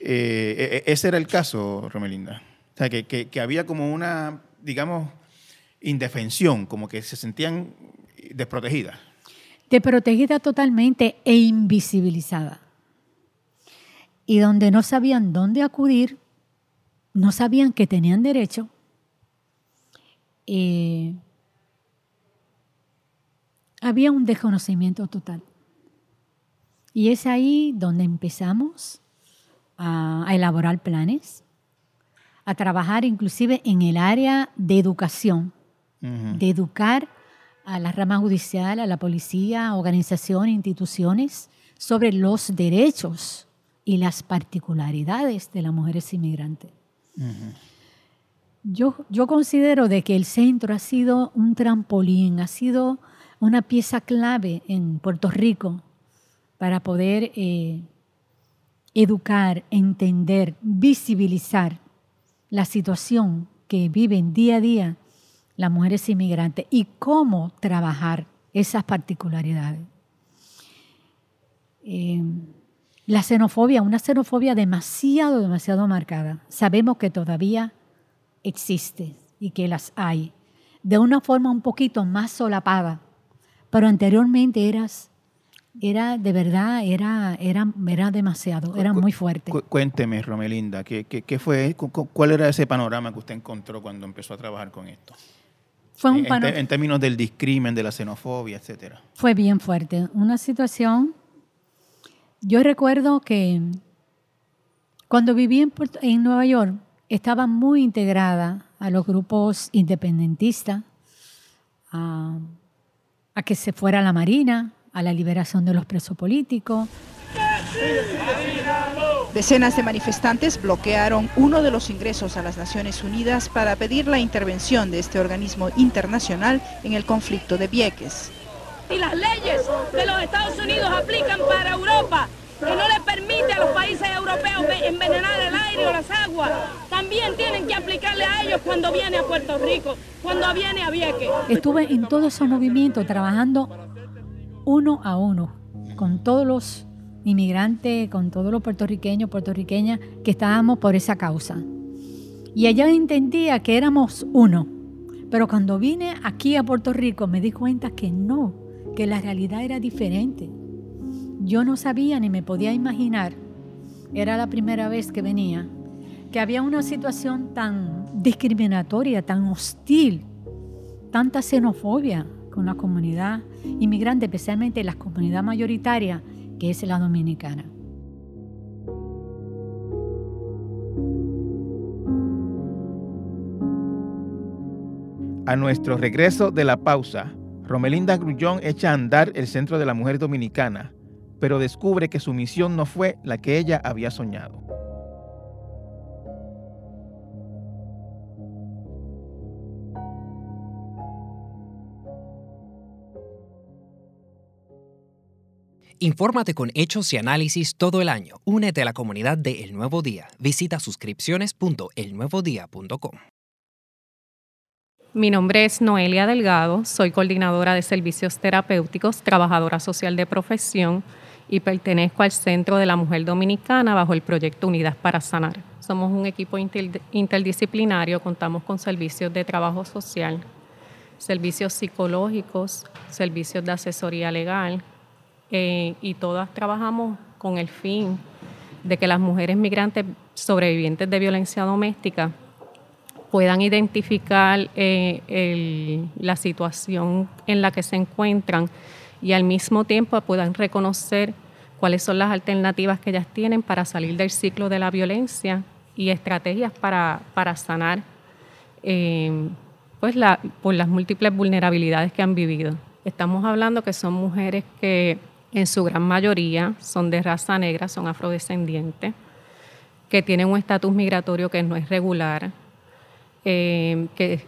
Eh, e- e- ese era el caso, Romelinda. O sea, que, que- había como una, digamos, indefensión, como que se sentían desprotegidas. Desprotegida totalmente e invisibilizada. Y donde no sabían dónde acudir, no sabían que tenían derecho. eh, había un desconocimiento total. Y es ahí donde empezamos a, a elaborar planes, a trabajar inclusive en el área de educación, de educar a la rama judicial, a la policía, a organizaciones, instituciones, sobre los derechos y las particularidades de las mujeres inmigrantes. Yo, yo considero de que el centro ha sido un trampolín, ha sido una pieza clave en Puerto Rico para poder eh, educar, entender, visibilizar la situación que viven día a día las mujeres inmigrantes y cómo trabajar esas particularidades. Eh, la xenofobia, una xenofobia demasiado, demasiado marcada. Sabemos que todavía existe y que las hay, de una forma un poquito más solapada, pero anteriormente eras, era de verdad, era, era, era demasiado, era muy fuerte. Cu- cuénteme, Romelinda, ¿qué, qué, qué fue, cu- cu- ¿cuál era ese panorama que usted encontró cuando empezó a trabajar con esto? Fue un en, en términos del discrimen, de la xenofobia, etcétera. fue bien fuerte. Una situación, yo recuerdo que cuando viví en, Puerto- en Nueva York, estaba muy integrada a los grupos independentistas, a, a que se fuera la Marina, a la liberación de los presos políticos. Decenas de manifestantes bloquearon uno de los ingresos a las Naciones Unidas para pedir la intervención de este organismo internacional en el conflicto de Vieques. y las leyes de los Estados Unidos aplican para Europa, que no les permite a los países europeos ve- envenenar el aire o las aguas, también tienen que aplicarle a ellos cuando viene a Puerto Rico, cuando viene a Vieques. Estuve en todos esos movimientos trabajando uno a uno con todos los inmigrantes, con todos los puertorriqueños, puertorriqueñas que estábamos por esa causa. Y ella entendía que éramos uno. Pero cuando vine aquí a Puerto Rico me di cuenta que no, que la realidad era diferente. Yo no sabía ni me podía imaginar, era la primera vez que venía, que había una situación tan discriminatoria, tan hostil, tanta xenofobia con la comunidad inmigrante, especialmente la comunidad mayoritaria que es la dominicana. A nuestro regreso de la pausa, Romelinda Grullón echa a andar el Centro de la Mujer Dominicana, pero descubre que su misión no fue la que ella había soñado. Infórmate con hechos y análisis todo el año. Únete a la comunidad de El Nuevo Día. Visita suscripciones.elnuevodía.com. Mi nombre es Noelia Delgado, soy coordinadora de servicios terapéuticos, trabajadora social de profesión y pertenezco al Centro de la Mujer Dominicana bajo el proyecto Unidas para Sanar. Somos un equipo interdisciplinario, contamos con servicios de trabajo social, servicios psicológicos, servicios de asesoría legal eh, y todas trabajamos con el fin de que las mujeres migrantes sobrevivientes de violencia doméstica puedan identificar eh, la situación en la que se encuentran y al mismo tiempo puedan reconocer cuáles son las alternativas que ellas tienen para salir del ciclo de la violencia y estrategias para, sanar eh, pues por las múltiples vulnerabilidades que han vivido. Estamos hablando que son mujeres que en su gran mayoría son de raza negra, son afrodescendientes, que tienen un estatus migratorio que no es regular, eh, que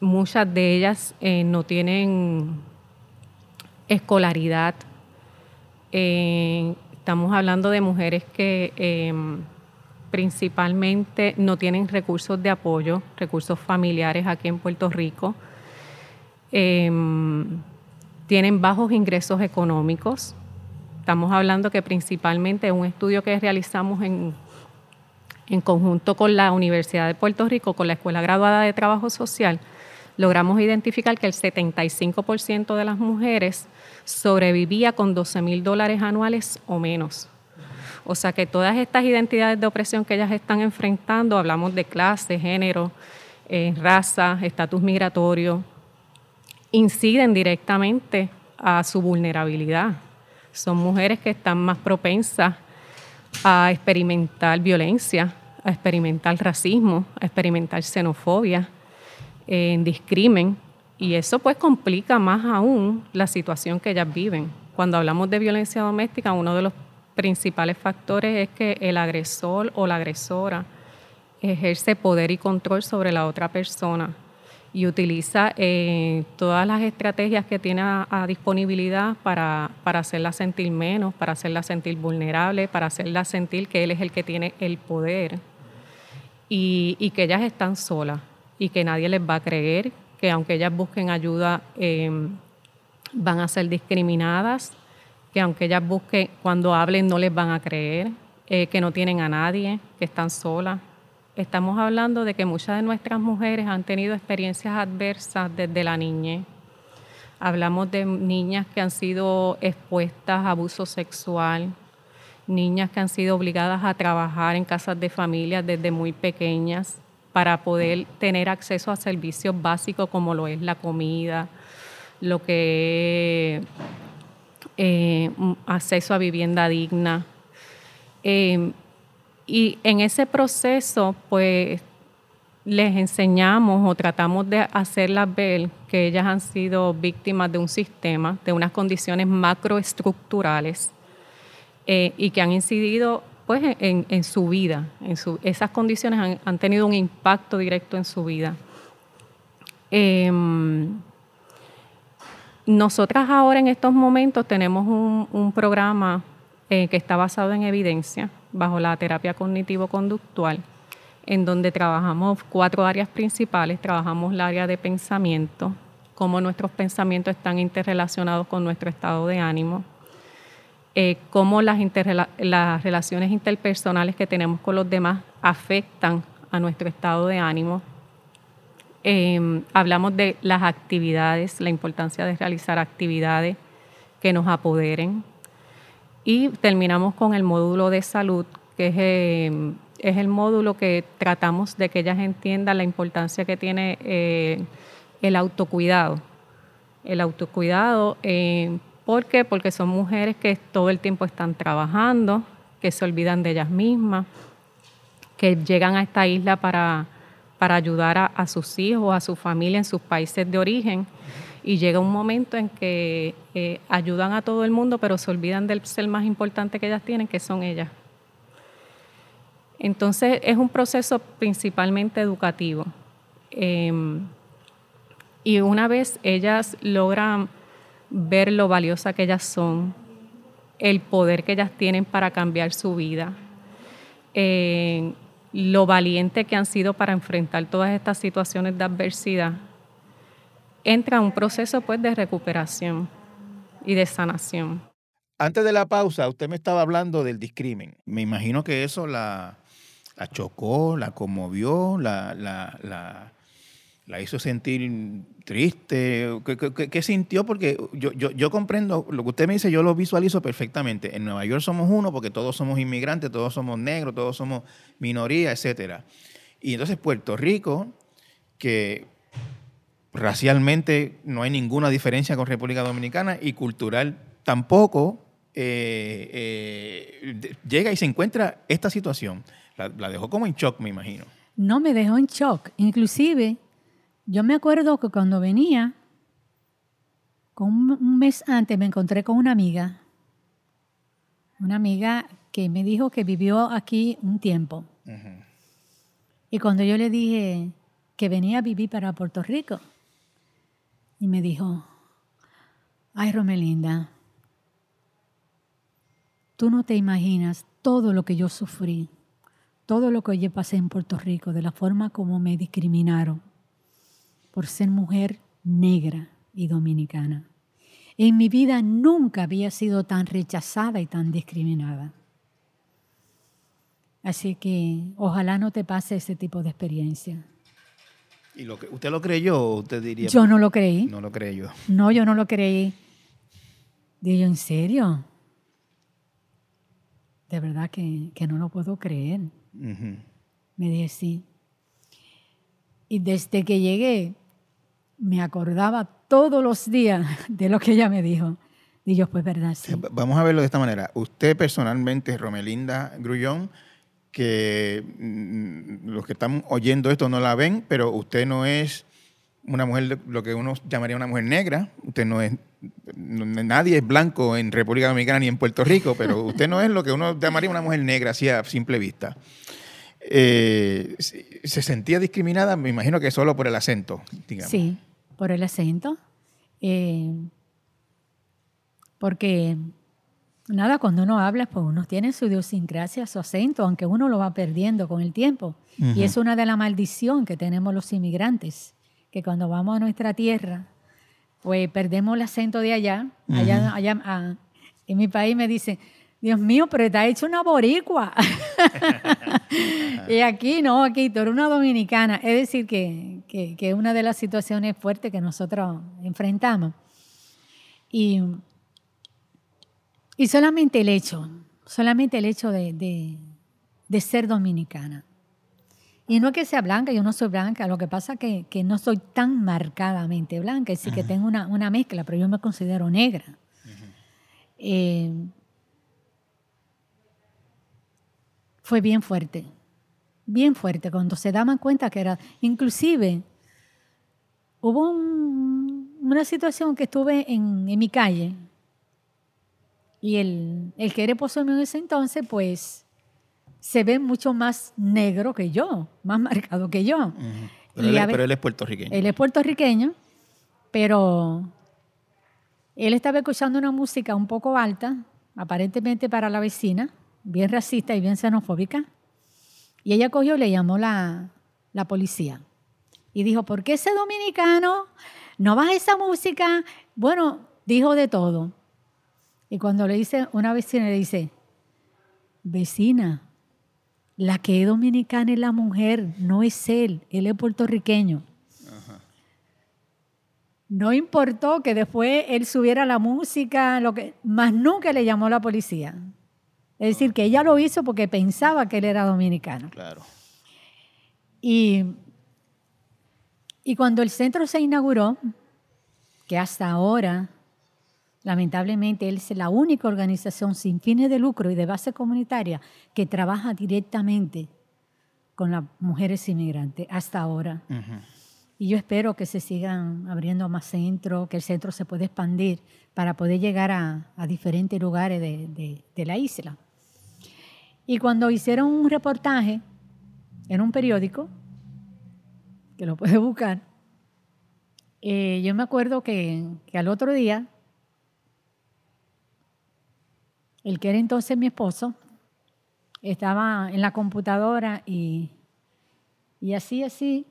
muchas de ellas eh, no tienen escolaridad. Eh, estamos hablando de mujeres que principalmente no tienen recursos de apoyo, recursos familiares aquí en Puerto Rico. tienen bajos ingresos económicos. Estamos hablando que principalmente un estudio que realizamos en en conjunto con la Universidad de Puerto Rico, con la Escuela Graduada de Trabajo Social, logramos identificar que el 75% de las mujeres sobrevivía con 12 mil dólares anuales o menos. O sea que todas estas identidades de opresión que ellas están enfrentando, hablamos de clase, género, eh, raza, estatus migratorio, inciden directamente a su vulnerabilidad. Son mujeres que están más propensas a experimentar violencia, a experimentar racismo, a experimentar xenofobia, en discrimen, y eso pues complica más aún la situación que ellas viven. Cuando hablamos de violencia doméstica, uno de los principales factores es que el agresor o la agresora ejerce poder y control sobre la otra persona y utiliza eh, todas las estrategias que tiene a, disponibilidad para, para, hacerla sentir menos, para hacerla sentir vulnerable, para hacerla sentir que él es el que tiene el poder y, que ellas están solas y que nadie les va a creer, que aunque ellas busquen ayuda eh, van a ser discriminadas, que aunque ellas busquen, cuando hablen no les van a creer, eh, que no tienen a nadie, que están solas estamos hablando de que muchas de nuestras mujeres han tenido experiencias adversas desde la niñez. Hablamos de niñas que han sido expuestas a abuso sexual, niñas que han sido obligadas a trabajar en casas de familia desde muy pequeñas para poder tener acceso a servicios básicos como lo es la comida, lo que es eh, acceso a vivienda digna. Eh, y en ese proceso, pues les enseñamos o tratamos de hacerlas ver que ellas han sido víctimas de un sistema, de unas condiciones macroestructurales eh, y que han incidido pues, en, su vida. En su, esas condiciones han, tenido un impacto directo en su vida. Em, nosotras ahora en estos momentos tenemos un, programa eh, que está basado en evidencia, bajo la terapia cognitivo-conductual, en donde trabajamos cuatro áreas principales. Trabajamos el área de pensamiento, cómo nuestros pensamientos están interrelacionados con nuestro estado de ánimo, eh, cómo las, las relaciones interpersonales que tenemos con los demás afectan a nuestro estado de ánimo. Em, hablamos de las actividades, la importancia de realizar actividades que nos apoderen, y terminamos con el módulo de salud, que es, eh, es el módulo que tratamos de que ellas entiendan la importancia que tiene eh, el autocuidado. El autocuidado, eh, ¿por qué? Porque son mujeres que todo el tiempo están trabajando, que se olvidan de ellas mismas, que llegan a esta isla para, para ayudar a, sus hijos, a su familia en sus países de origen. Y llega un momento en que eh, ayudan a todo el mundo, pero se olvidan del ser más importante que ellas tienen, que son ellas. Entonces es un proceso principalmente educativo. Em, y una vez ellas logran ver lo valiosa que ellas son, el poder que ellas tienen para cambiar su vida, eh, lo valiente que han sido para enfrentar todas estas situaciones de adversidad, entra un proceso pues de recuperación y de sanación. Antes de la pausa, usted me estaba hablando del discrimen. Me imagino que eso la, la chocó, la conmovió, la, la, la, la hizo sentir triste. ¿Qué, sintió? Porque yo, yo, yo, comprendo lo que usted me dice, yo lo visualizo perfectamente. En Nueva York somos uno porque todos somos inmigrantes, todos somos negros, todos somos minoría, etc. Y entonces Puerto Rico, que racialmente no hay ninguna diferencia con República Dominicana y cultural tampoco, eh, eh, llega y se encuentra esta situación. La, la, dejó como en shock, me imagino. No me dejó en shock. Inclusive, yo me acuerdo que cuando venía, con un mes antes, me encontré con una amiga, una amiga que me dijo que vivió aquí un tiempo. Uh -huh. Y cuando yo le dije que venía a vivir para Puerto Rico, y me dijo, ay Romelinda, tú no te imaginas todo lo que yo sufrí, todo lo que yo pasé en Puerto Rico, de la forma como me discriminaron por ser mujer negra y dominicana. En mi vida nunca había sido tan rechazada y tan discriminada. Así que ojalá no te pase ese tipo de experiencia. ¿Y lo que, usted lo creyó o usted diría? Yo no lo creí. No lo creí yo. No, yo no lo creí. Digo, ¿en serio? De verdad que, que no lo puedo creer. Uh -huh. Me dije, sí. Y desde que llegué, me acordaba todos los días de lo que ella me dijo. Y yo, pues, verdad, sí. Vamos a verlo de esta manera. Usted personalmente, Romelinda Grullón, que mm, los que están oyendo esto no la ven, pero usted no es una mujer, lo que uno llamaría una mujer negra. Usted no es, nadie es blanco en República Dominicana ni en Puerto Rico, pero usted no es lo que uno llamaría una mujer negra, así a simple vista. Eh, ¿Se sentía discriminada? Me imagino que solo por el acento, digamos. Sí, por el acento. Eh, porque, nada, cuando uno habla, pues uno tiene su idiosincrasia, su acento, aunque uno lo va perdiendo con el tiempo. Uh -huh. Y es una de las maldiciones que tenemos los inmigrantes, que cuando vamos a nuestra tierra, pues perdemos el acento de allá. Uh -huh. Allá, allá a, en mi país me dicen, Dios mío, pero te ha hecho una boricua. y aquí no, aquí tú eres una dominicana. Es decir, que, que, que, es una de las situaciones fuertes que nosotros enfrentamos. Y, y solamente el hecho, solamente el hecho de, de, de, ser dominicana. Y no es que sea blanca, yo no soy blanca, lo que pasa es que, que no soy tan marcadamente blanca, es decir, que tengo una, una mezcla, pero yo me considero negra. Eh, fue bien fuerte, bien fuerte, cuando se daban cuenta que era, inclusive hubo un, una situación que estuve en, en, mi calle y el, el que era esposo mío en ese entonces, pues se ve mucho más negro que yo, más marcado que yo. Uh -huh. pero, él, pero, él, es puertorriqueño. Él es puertorriqueño, pero él estaba escuchando una música un poco alta, aparentemente para la vecina, bien racista y bien xenofóbica. Y ella cogió y le llamó la, la policía. Y dijo, ¿por qué ese dominicano no baja esa música? Bueno, dijo de todo. Y cuando le dice, una vecina le dice, vecina, la que es dominicana es la mujer, no es él, él es puertorriqueño. Ajá. No importó que después él subiera la música, lo que, más nunca le llamó la policía. Es decir, que ella lo hizo porque pensaba que él era dominicano. Claro. Y, y cuando el centro se inauguró, que hasta ahora, lamentablemente, él es la única organización sin fines de lucro y de base comunitaria que trabaja directamente con las mujeres inmigrantes hasta ahora. Y yo espero que se sigan abriendo más centros, que el centro se pueda expandir para poder llegar a, diferentes lugares de, la isla. Y cuando hicieron un reportaje en un periódico, que lo puede buscar, eh, yo me acuerdo que, que al otro día, el que era entonces mi esposo, estaba en la computadora y, y así, así,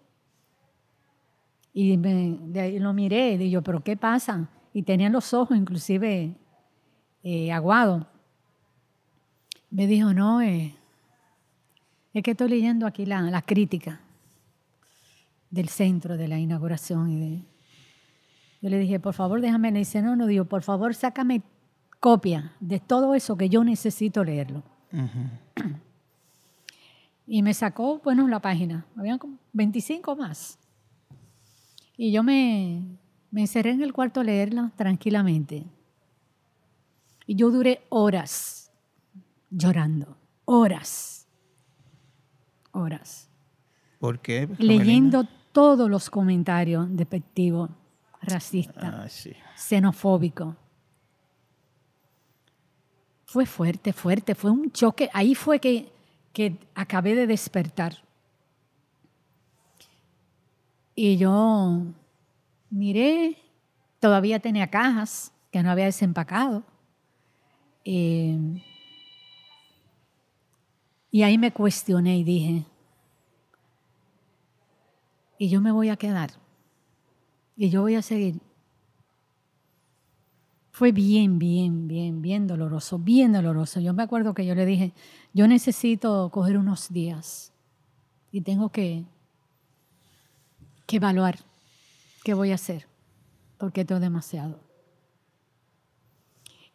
y me, lo miré y digo, pero ¿qué pasa? Y tenían los ojos inclusive eh, aguados. Me dijo, no, eh, es que estoy leyendo aquí la, la, crítica del centro de la inauguración. Y de, yo le dije, por favor, déjame. Le dice, no, no, digo, por favor, sácame copia de todo eso que yo necesito leerlo. Y me sacó, bueno, la página. Habían como 25 más. Y yo me, me encerré en el cuarto a leerla tranquilamente. Y yo duré horas llorando, horas, horas. ¿Por qué? Leyendo todos los comentarios despectivos, racistas, ah, xenofóbicos. Fue fuerte, fuerte, fue un choque. Ahí fue que, que acabé de despertar. Y yo miré, todavía tenía cajas que no había desempacado. Eh, y ahí me cuestioné y dije, y yo me voy a quedar, y yo voy a seguir. Fue bien, bien, bien, bien doloroso, bien doloroso. Yo me acuerdo que yo le dije, yo necesito coger unos días y tengo que que evaluar qué voy a hacer, porque tengo demasiado.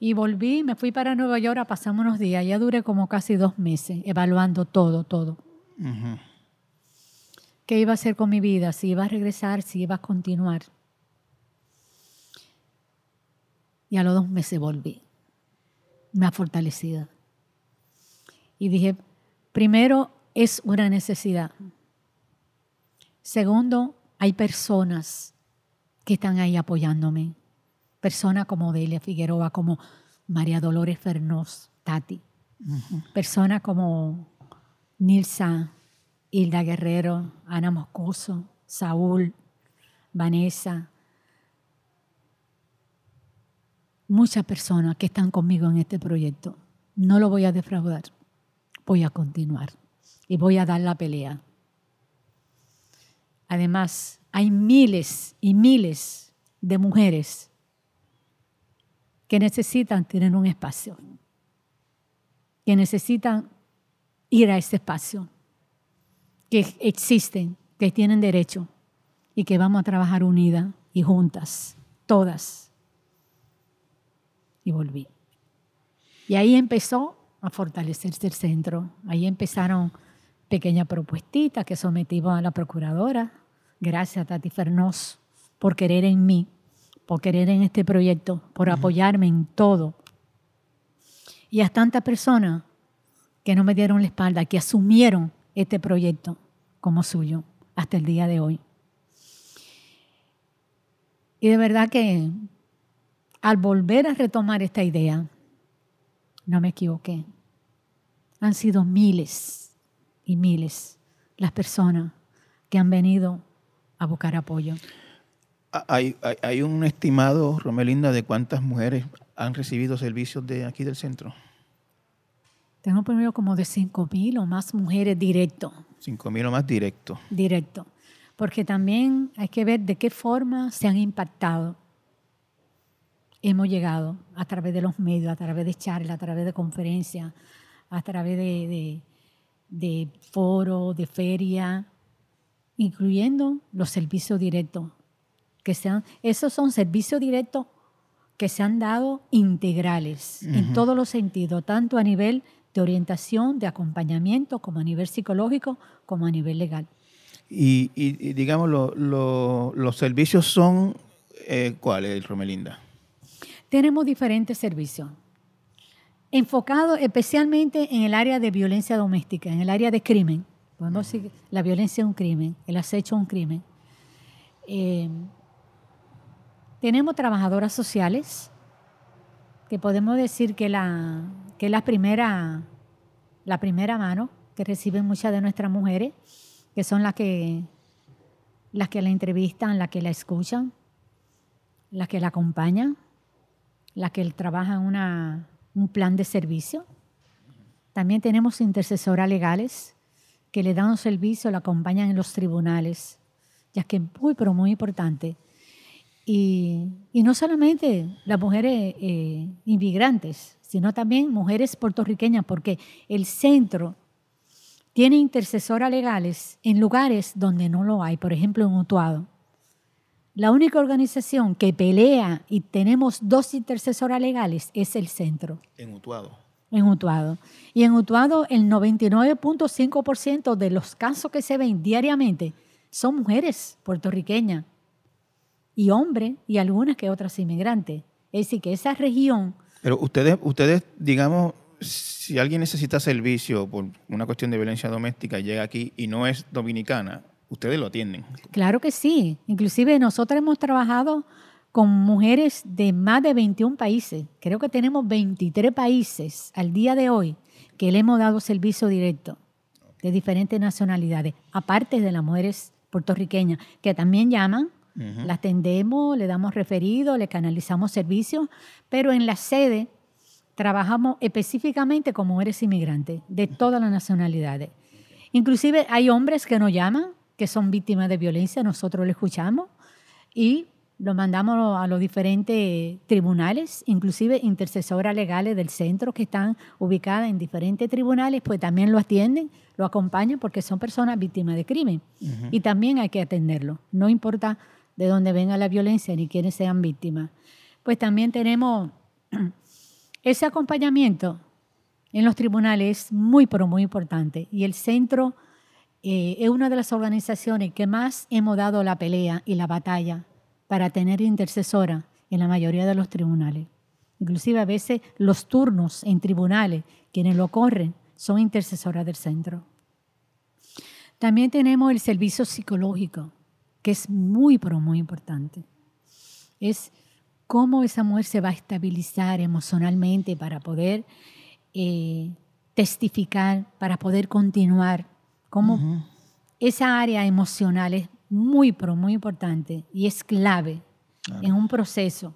Y volví, me fui para Nueva York a pasar unos días, ya duré como casi dos meses evaluando todo, todo. ¿Qué iba a hacer con mi vida? Si iba a regresar, si iba a continuar. Y a los dos meses volví, ha fortalecida. Y dije, primero es una necesidad. Segundo, hay personas que están ahí apoyándome. Personas como Delia Figueroa, como María Dolores Fernós, Tati. Personas como Nilsa, Hilda Guerrero, Ana Moscoso, Saúl, Vanessa. Muchas personas que están conmigo en este proyecto. No lo voy a defraudar. Voy a continuar y voy a dar la pelea. Además, hay miles y miles de mujeres que necesitan tener un espacio, que necesitan ir a ese espacio, que existen, que tienen derecho y que vamos a trabajar unidas y juntas, todas. Y volví. Y ahí empezó a fortalecerse el centro. Ahí empezaron pequeñas propuestitas que sometimos a la procuradora, Gracias, Tati Fernós, por querer en mí, por querer en este proyecto, por apoyarme en todo. Y a tantas personas que no me dieron la espalda, que asumieron este proyecto como suyo hasta el día de hoy. Y de verdad que al volver a retomar esta idea, no me equivoqué. Han sido miles y miles las personas que han venido a buscar apoyo. ¿Hay, hay, un estimado, Romelinda, de cuántas mujeres han recibido servicios de aquí del centro? Tengo primero como de 5.000 o más mujeres directo. 5.000 o más directo. Directo. Porque también hay que ver de qué forma se han impactado. Hemos llegado a través de los medios, a través de charlas, a través de conferencias, a través de, de, de foros, de ferias, incluyendo los servicios directos. Que sean, esos son servicios directos que se han dado integrales en todos los sentidos, tanto a nivel de orientación, de acompañamiento, como a nivel psicológico, como a nivel legal. Y, digamos, los servicios son, eh, ¿cuáles, Romelinda? Tenemos diferentes servicios, enfocados especialmente en el área de violencia doméstica, en el área de crimen que la violencia es un crimen, el acecho es un crimen. Eh, tenemos trabajadoras sociales, que podemos decir que, la, que es la primera, mano que reciben muchas de nuestras mujeres, que son las que, las que la entrevistan, las que la escuchan, las que la acompañan, las que trabajan un plan de servicio. También tenemos intercesoras legales que le dan un servicio, la acompañan en los tribunales, ya que es pero muy importante. Y, y no solamente las mujeres eh, inmigrantes, sino también mujeres puertorriqueñas, porque el centro tiene intercesoras legales en lugares donde no lo hay, por ejemplo en Utuado. La única organización que pelea y tenemos dos intercesoras legales es el centro. En Utuado. En Utuado. Y en Utuado el 99.5% de los casos que se ven diariamente son mujeres puertorriqueñas y hombres y algunas que otras inmigrantes. Es decir, que esa región... Pero ustedes, ustedes digamos, si alguien necesita servicio por una cuestión de violencia doméstica y llega aquí y no es dominicana, ustedes lo atienden. Claro que sí. Inclusive nosotros hemos trabajado con mujeres de más de 21 países. Creo que tenemos 23 países al día de hoy que le hemos dado servicio directo de diferentes nacionalidades, aparte de las mujeres puertorriqueñas, que también llaman, las atendemos, le damos referido, le canalizamos servicios, pero en la sede trabajamos específicamente con mujeres inmigrantes de todas las nacionalidades. Inclusive hay hombres que nos llaman que son víctimas de violencia, nosotros lo escuchamos y lo mandamos a los diferentes tribunales, inclusive intercesoras legales del centro que están ubicadas en diferentes tribunales, pues también lo atienden, lo acompañan porque son personas víctimas de crimen. Y también hay que atenderlo, no importa de dónde venga la violencia ni quiénes sean víctimas. Pues también tenemos ese acompañamiento en los tribunales es muy, pero muy importante. Y el centro eh, es una de las organizaciones que más hemos dado la pelea y la batalla para tener intercesora en la mayoría de los tribunales. Inclusive a veces los turnos en tribunales, quienes lo corren, son intercesoras del centro. También tenemos el servicio psicológico, que es muy, pero muy importante. Es cómo esa mujer se va a estabilizar emocionalmente para poder eh, testificar, para poder continuar como esa área emocional es muy, pero muy importante y es clave en un proceso.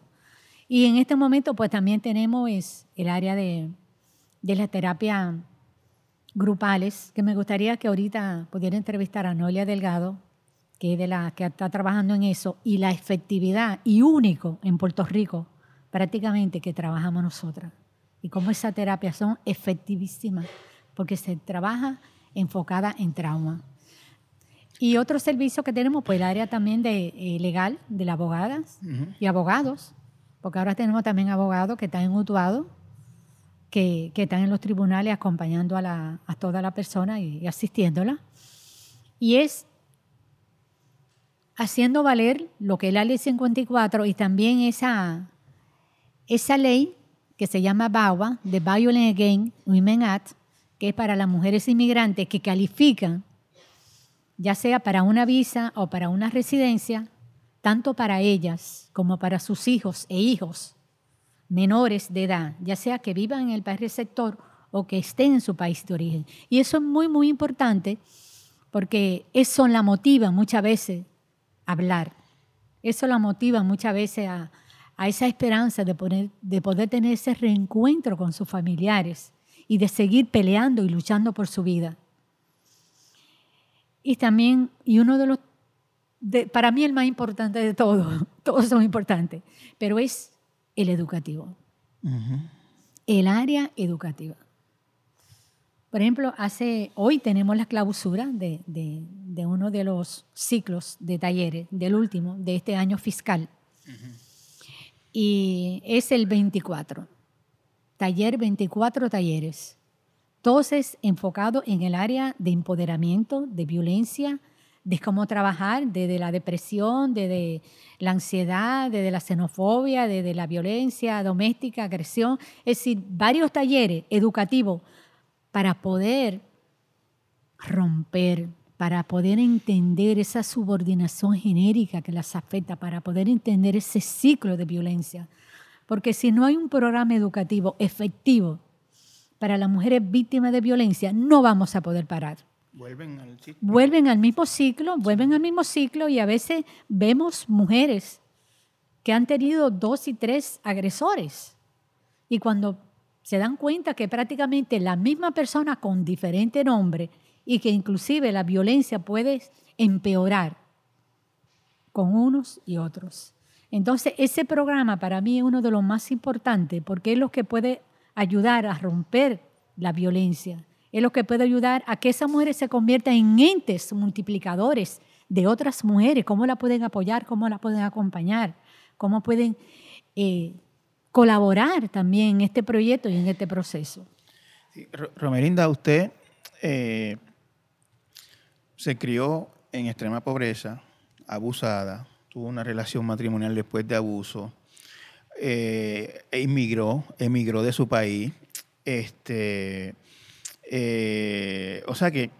Y en este momento, pues también tenemos es el área de, de la terapia grupales, que me gustaría que ahorita pudiera entrevistar a Noelia Delgado, que es de la que está trabajando en eso, y la efectividad, y único en Puerto Rico, prácticamente, que trabajamos nosotras. Y cómo esa terapia son efectivísimas, porque se trabaja enfocada en trauma. Y otro servicio que tenemos, pues el área también de eh, legal, de las abogadas y abogados, porque ahora tenemos también abogados que están en Utuado, que, que están en los tribunales acompañando a, la, a toda la persona y, asistiéndola. Y es haciendo valer lo que es la ley 54 y también esa, esa ley que se llama BAWA, de Violent Against Women Act, que es para las mujeres inmigrantes que califican, ya sea para una visa o para una residencia, tanto para ellas como para sus hijos e hijos menores de edad, ya sea que vivan en el país receptor o que estén en su país de origen. Y eso es muy, muy importante porque eso la motiva muchas veces hablar. Eso la motiva muchas veces a, a esa esperanza de poder, de poder tener ese reencuentro con sus familiares y de seguir peleando y luchando por su vida. Y también, y uno de los, para mí el más importante de todos, todos son importantes, pero es el educativo, el área educativa. Por ejemplo, hace, hoy tenemos la clausura de, de, uno de los ciclos de talleres, del último, de este año fiscal. Y es el 24 taller 24 talleres, todos enfocados en el área de empoderamiento, de violencia, de cómo trabajar desde la depresión, desde la ansiedad, desde la xenofobia, desde la violencia doméstica, agresión, es decir, varios talleres educativos para poder romper, para poder entender esa subordinación genérica que las afecta, para poder entender ese ciclo de violencia. Porque si no hay un programa educativo efectivo para las mujeres víctimas de violencia, no vamos a poder parar. Vuelven al ciclo. Vuelven al mismo ciclo, vuelven al mismo ciclo y a veces vemos mujeres que han tenido dos y tres agresores. Y cuando se dan cuenta que prácticamente la misma persona con diferente nombre y que inclusive la violencia puede empeorar con unos y otros. Entonces, ese programa para mí es uno de los más importantes porque es lo que puede ayudar a romper la violencia, es lo que puede ayudar a que esas mujeres se conviertan en entes multiplicadores de otras mujeres, cómo la pueden apoyar, cómo la pueden acompañar, cómo pueden eh, colaborar también en este proyecto y en este proceso. Romerinda, usted eh, se crió en extrema pobreza, abusada, tuvo una relación matrimonial después de abuso, eh, emigró, emigró de su país. Este, eh, o sea que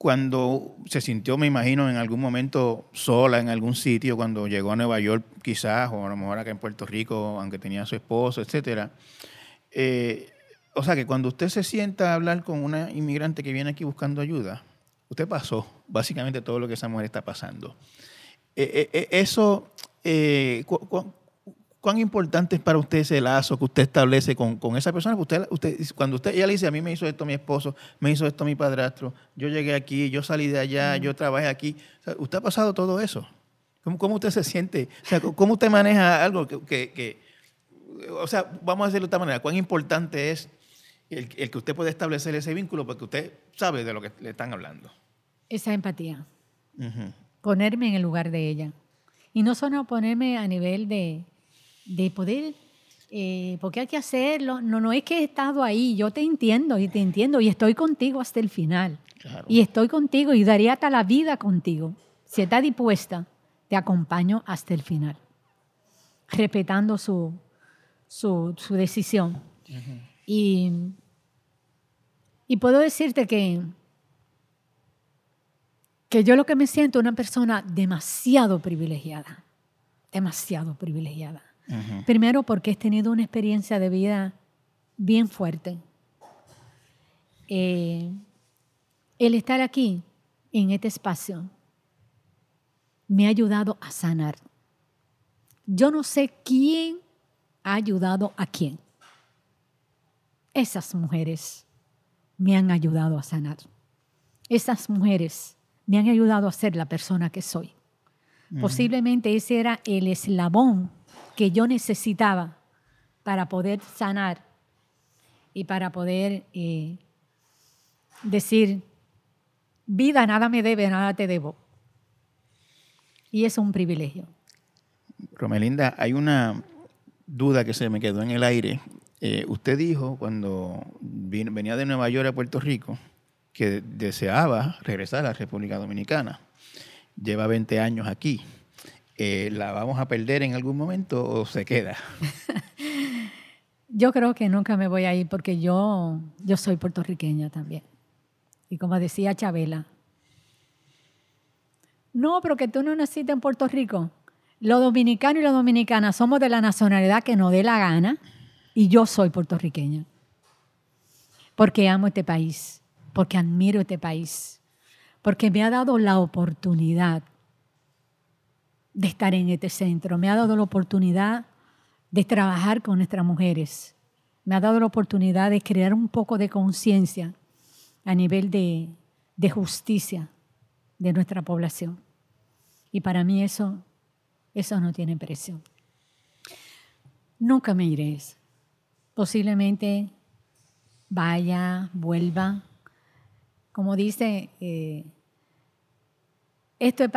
cuando se sintió, me imagino, en algún momento sola en algún sitio, cuando llegó a Nueva York quizás, o a lo mejor acá en Puerto Rico, aunque tenía a su esposo, etcétera. Eh, o sea que cuando usted se sienta a hablar con una inmigrante que viene aquí buscando ayuda, usted pasó básicamente todo lo que esa mujer está pasando. eso, ¿Cuán importante es para usted ese lazo que usted establece con, esa persona? Usted, usted, cuando usted, ella le dice, a mí me hizo esto mi esposo, me hizo esto mi padrastro, yo llegué aquí, yo salí de allá, yo trabajé aquí. ¿Usted ha pasado todo eso? ¿Cómo, ¿Cómo, usted se siente? O sea, ¿Cómo usted maneja algo que, o sea, vamos a decirlo de esta manera, cuán importante es el, que usted pueda establecer ese vínculo porque usted sabe de lo que le están hablando? Esa empatía. Ponerme en el lugar de ella. Y no solo ponerme a nivel de, de poder, eh, porque hay que hacerlo. No, no es que he estado ahí, yo te entiendo y te entiendo y estoy contigo hasta el final. Y estoy contigo y daría hasta la vida contigo. Si estás dispuesta, te acompaño hasta el final, respetando su, su, decisión. y, y puedo decirte que, que yo lo que me siento es una persona demasiado privilegiada, demasiado privilegiada. Primero porque he tenido una experiencia de vida bien fuerte. Eh, el estar aquí, en este espacio, me ha ayudado a sanar. Yo no sé quién ha ayudado a quién. Esas mujeres me han ayudado a sanar. Esas mujeres me han ayudado a ser la persona que soy. Posiblemente ese era el eslabón que yo necesitaba para poder sanar y para poder eh, decir, vida, nada me debe, nada te debo. Y es un privilegio. Romelinda, hay una duda que se me quedó en el aire. Eh, usted dijo cuando venía de Nueva York a Puerto Rico que deseaba regresar a la República Dominicana. Lleva 20 años aquí. Eh, ¿la vamos a perder en algún momento o se queda? yo creo que nunca me voy a ir porque yo, yo soy puertorriqueña también. Y como decía Chabela, no, pero que tú no naciste en Puerto Rico. Los dominicanos y las dominicanas somos de la nacionalidad que nos dé la gana y yo soy puertorriqueña. Porque amo este país, porque admiro este país, porque me ha dado la oportunidad de estar en este centro, me ha dado la oportunidad de trabajar con nuestras mujeres, me ha dado la oportunidad de crear un poco de conciencia a nivel de, justicia de nuestra población. Y para mí eso, eso no tiene precio. Nunca me iré. Posiblemente vaya, vuelva. Como dice eh, esto es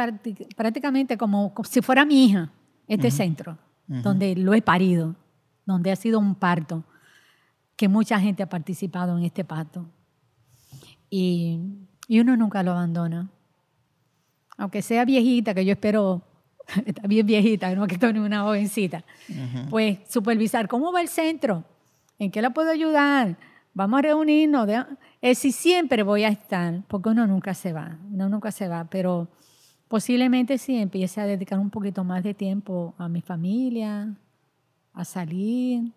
prácticamente como, si fuera mi hija, este centro, donde lo he parido, donde ha sido un parto, que mucha gente ha participado en este parto. Y, uno nunca lo abandona. Aunque sea viejita, que yo espero, está bien viejita, no que estoy una jovencita, pues supervisar cómo va el centro, en qué la puedo ayudar, vamos a reunirnos. Es si siempre voy a estar, porque uno nunca se va, uno nunca se va, pero posiblemente sí empiece a dedicar un poquito más de tiempo a mi familia, a salir,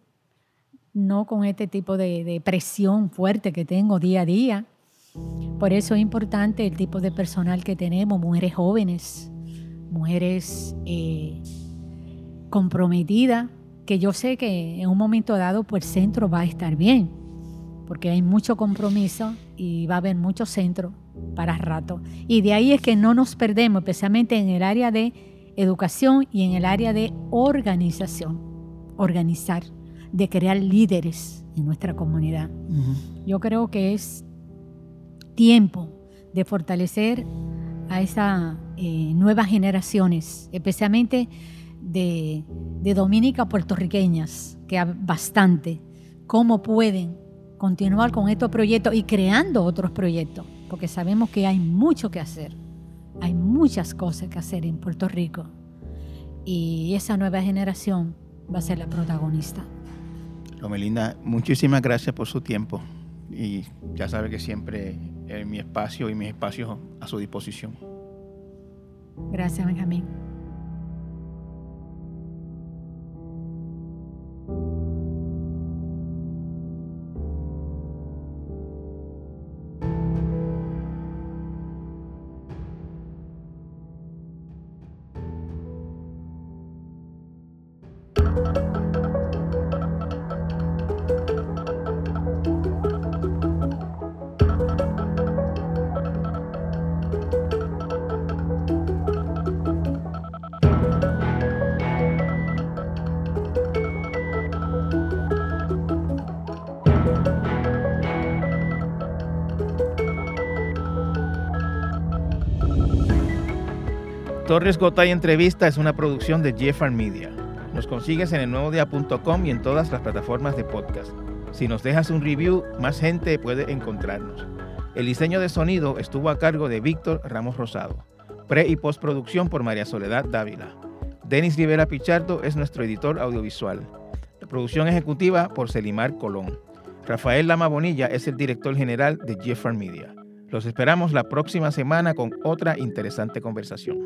no con este tipo de, presión fuerte que tengo día a día. Por eso es importante el tipo de personal que tenemos, mujeres jóvenes, mujeres eh, comprometidas, que yo sé que en un momento dado pues el centro va a estar bien, porque hay mucho compromiso y va a haber mucho centro para rato. Y de ahí es que no nos perdemos, especialmente en el área de educación y en el área de organización, organizar de crear líderes en nuestra comunidad. Yo creo que es tiempo de fortalecer a esas eh, nuevas generaciones, especialmente de, de dominicas puertorriqueñas, que hay bastante, cómo pueden continuar con estos proyectos y creando otros proyectos, porque sabemos que hay mucho que hacer, hay muchas cosas que hacer en Puerto Rico y esa nueva generación va a ser la protagonista. Romelinda, muchísimas gracias por su tiempo y ya sabe que siempre en mi espacio y mis espacios a su disposición. Gracias, Benjamín. Torres Gotay Entrevista es una producción de Jeffar Media. Nos consigues en el nuevodía.com y en todas las plataformas de podcast. Si nos dejas un review, más gente puede encontrarnos. El diseño de sonido estuvo a cargo de Víctor Ramos Rosado. Pre y postproducción por María Soledad Dávila. Denis Rivera Pichardo es nuestro editor audiovisual. La producción ejecutiva por Selimar Colón. Rafael Lama Bonilla es el director general de Jeffar Media. Los esperamos la próxima semana con otra interesante conversación.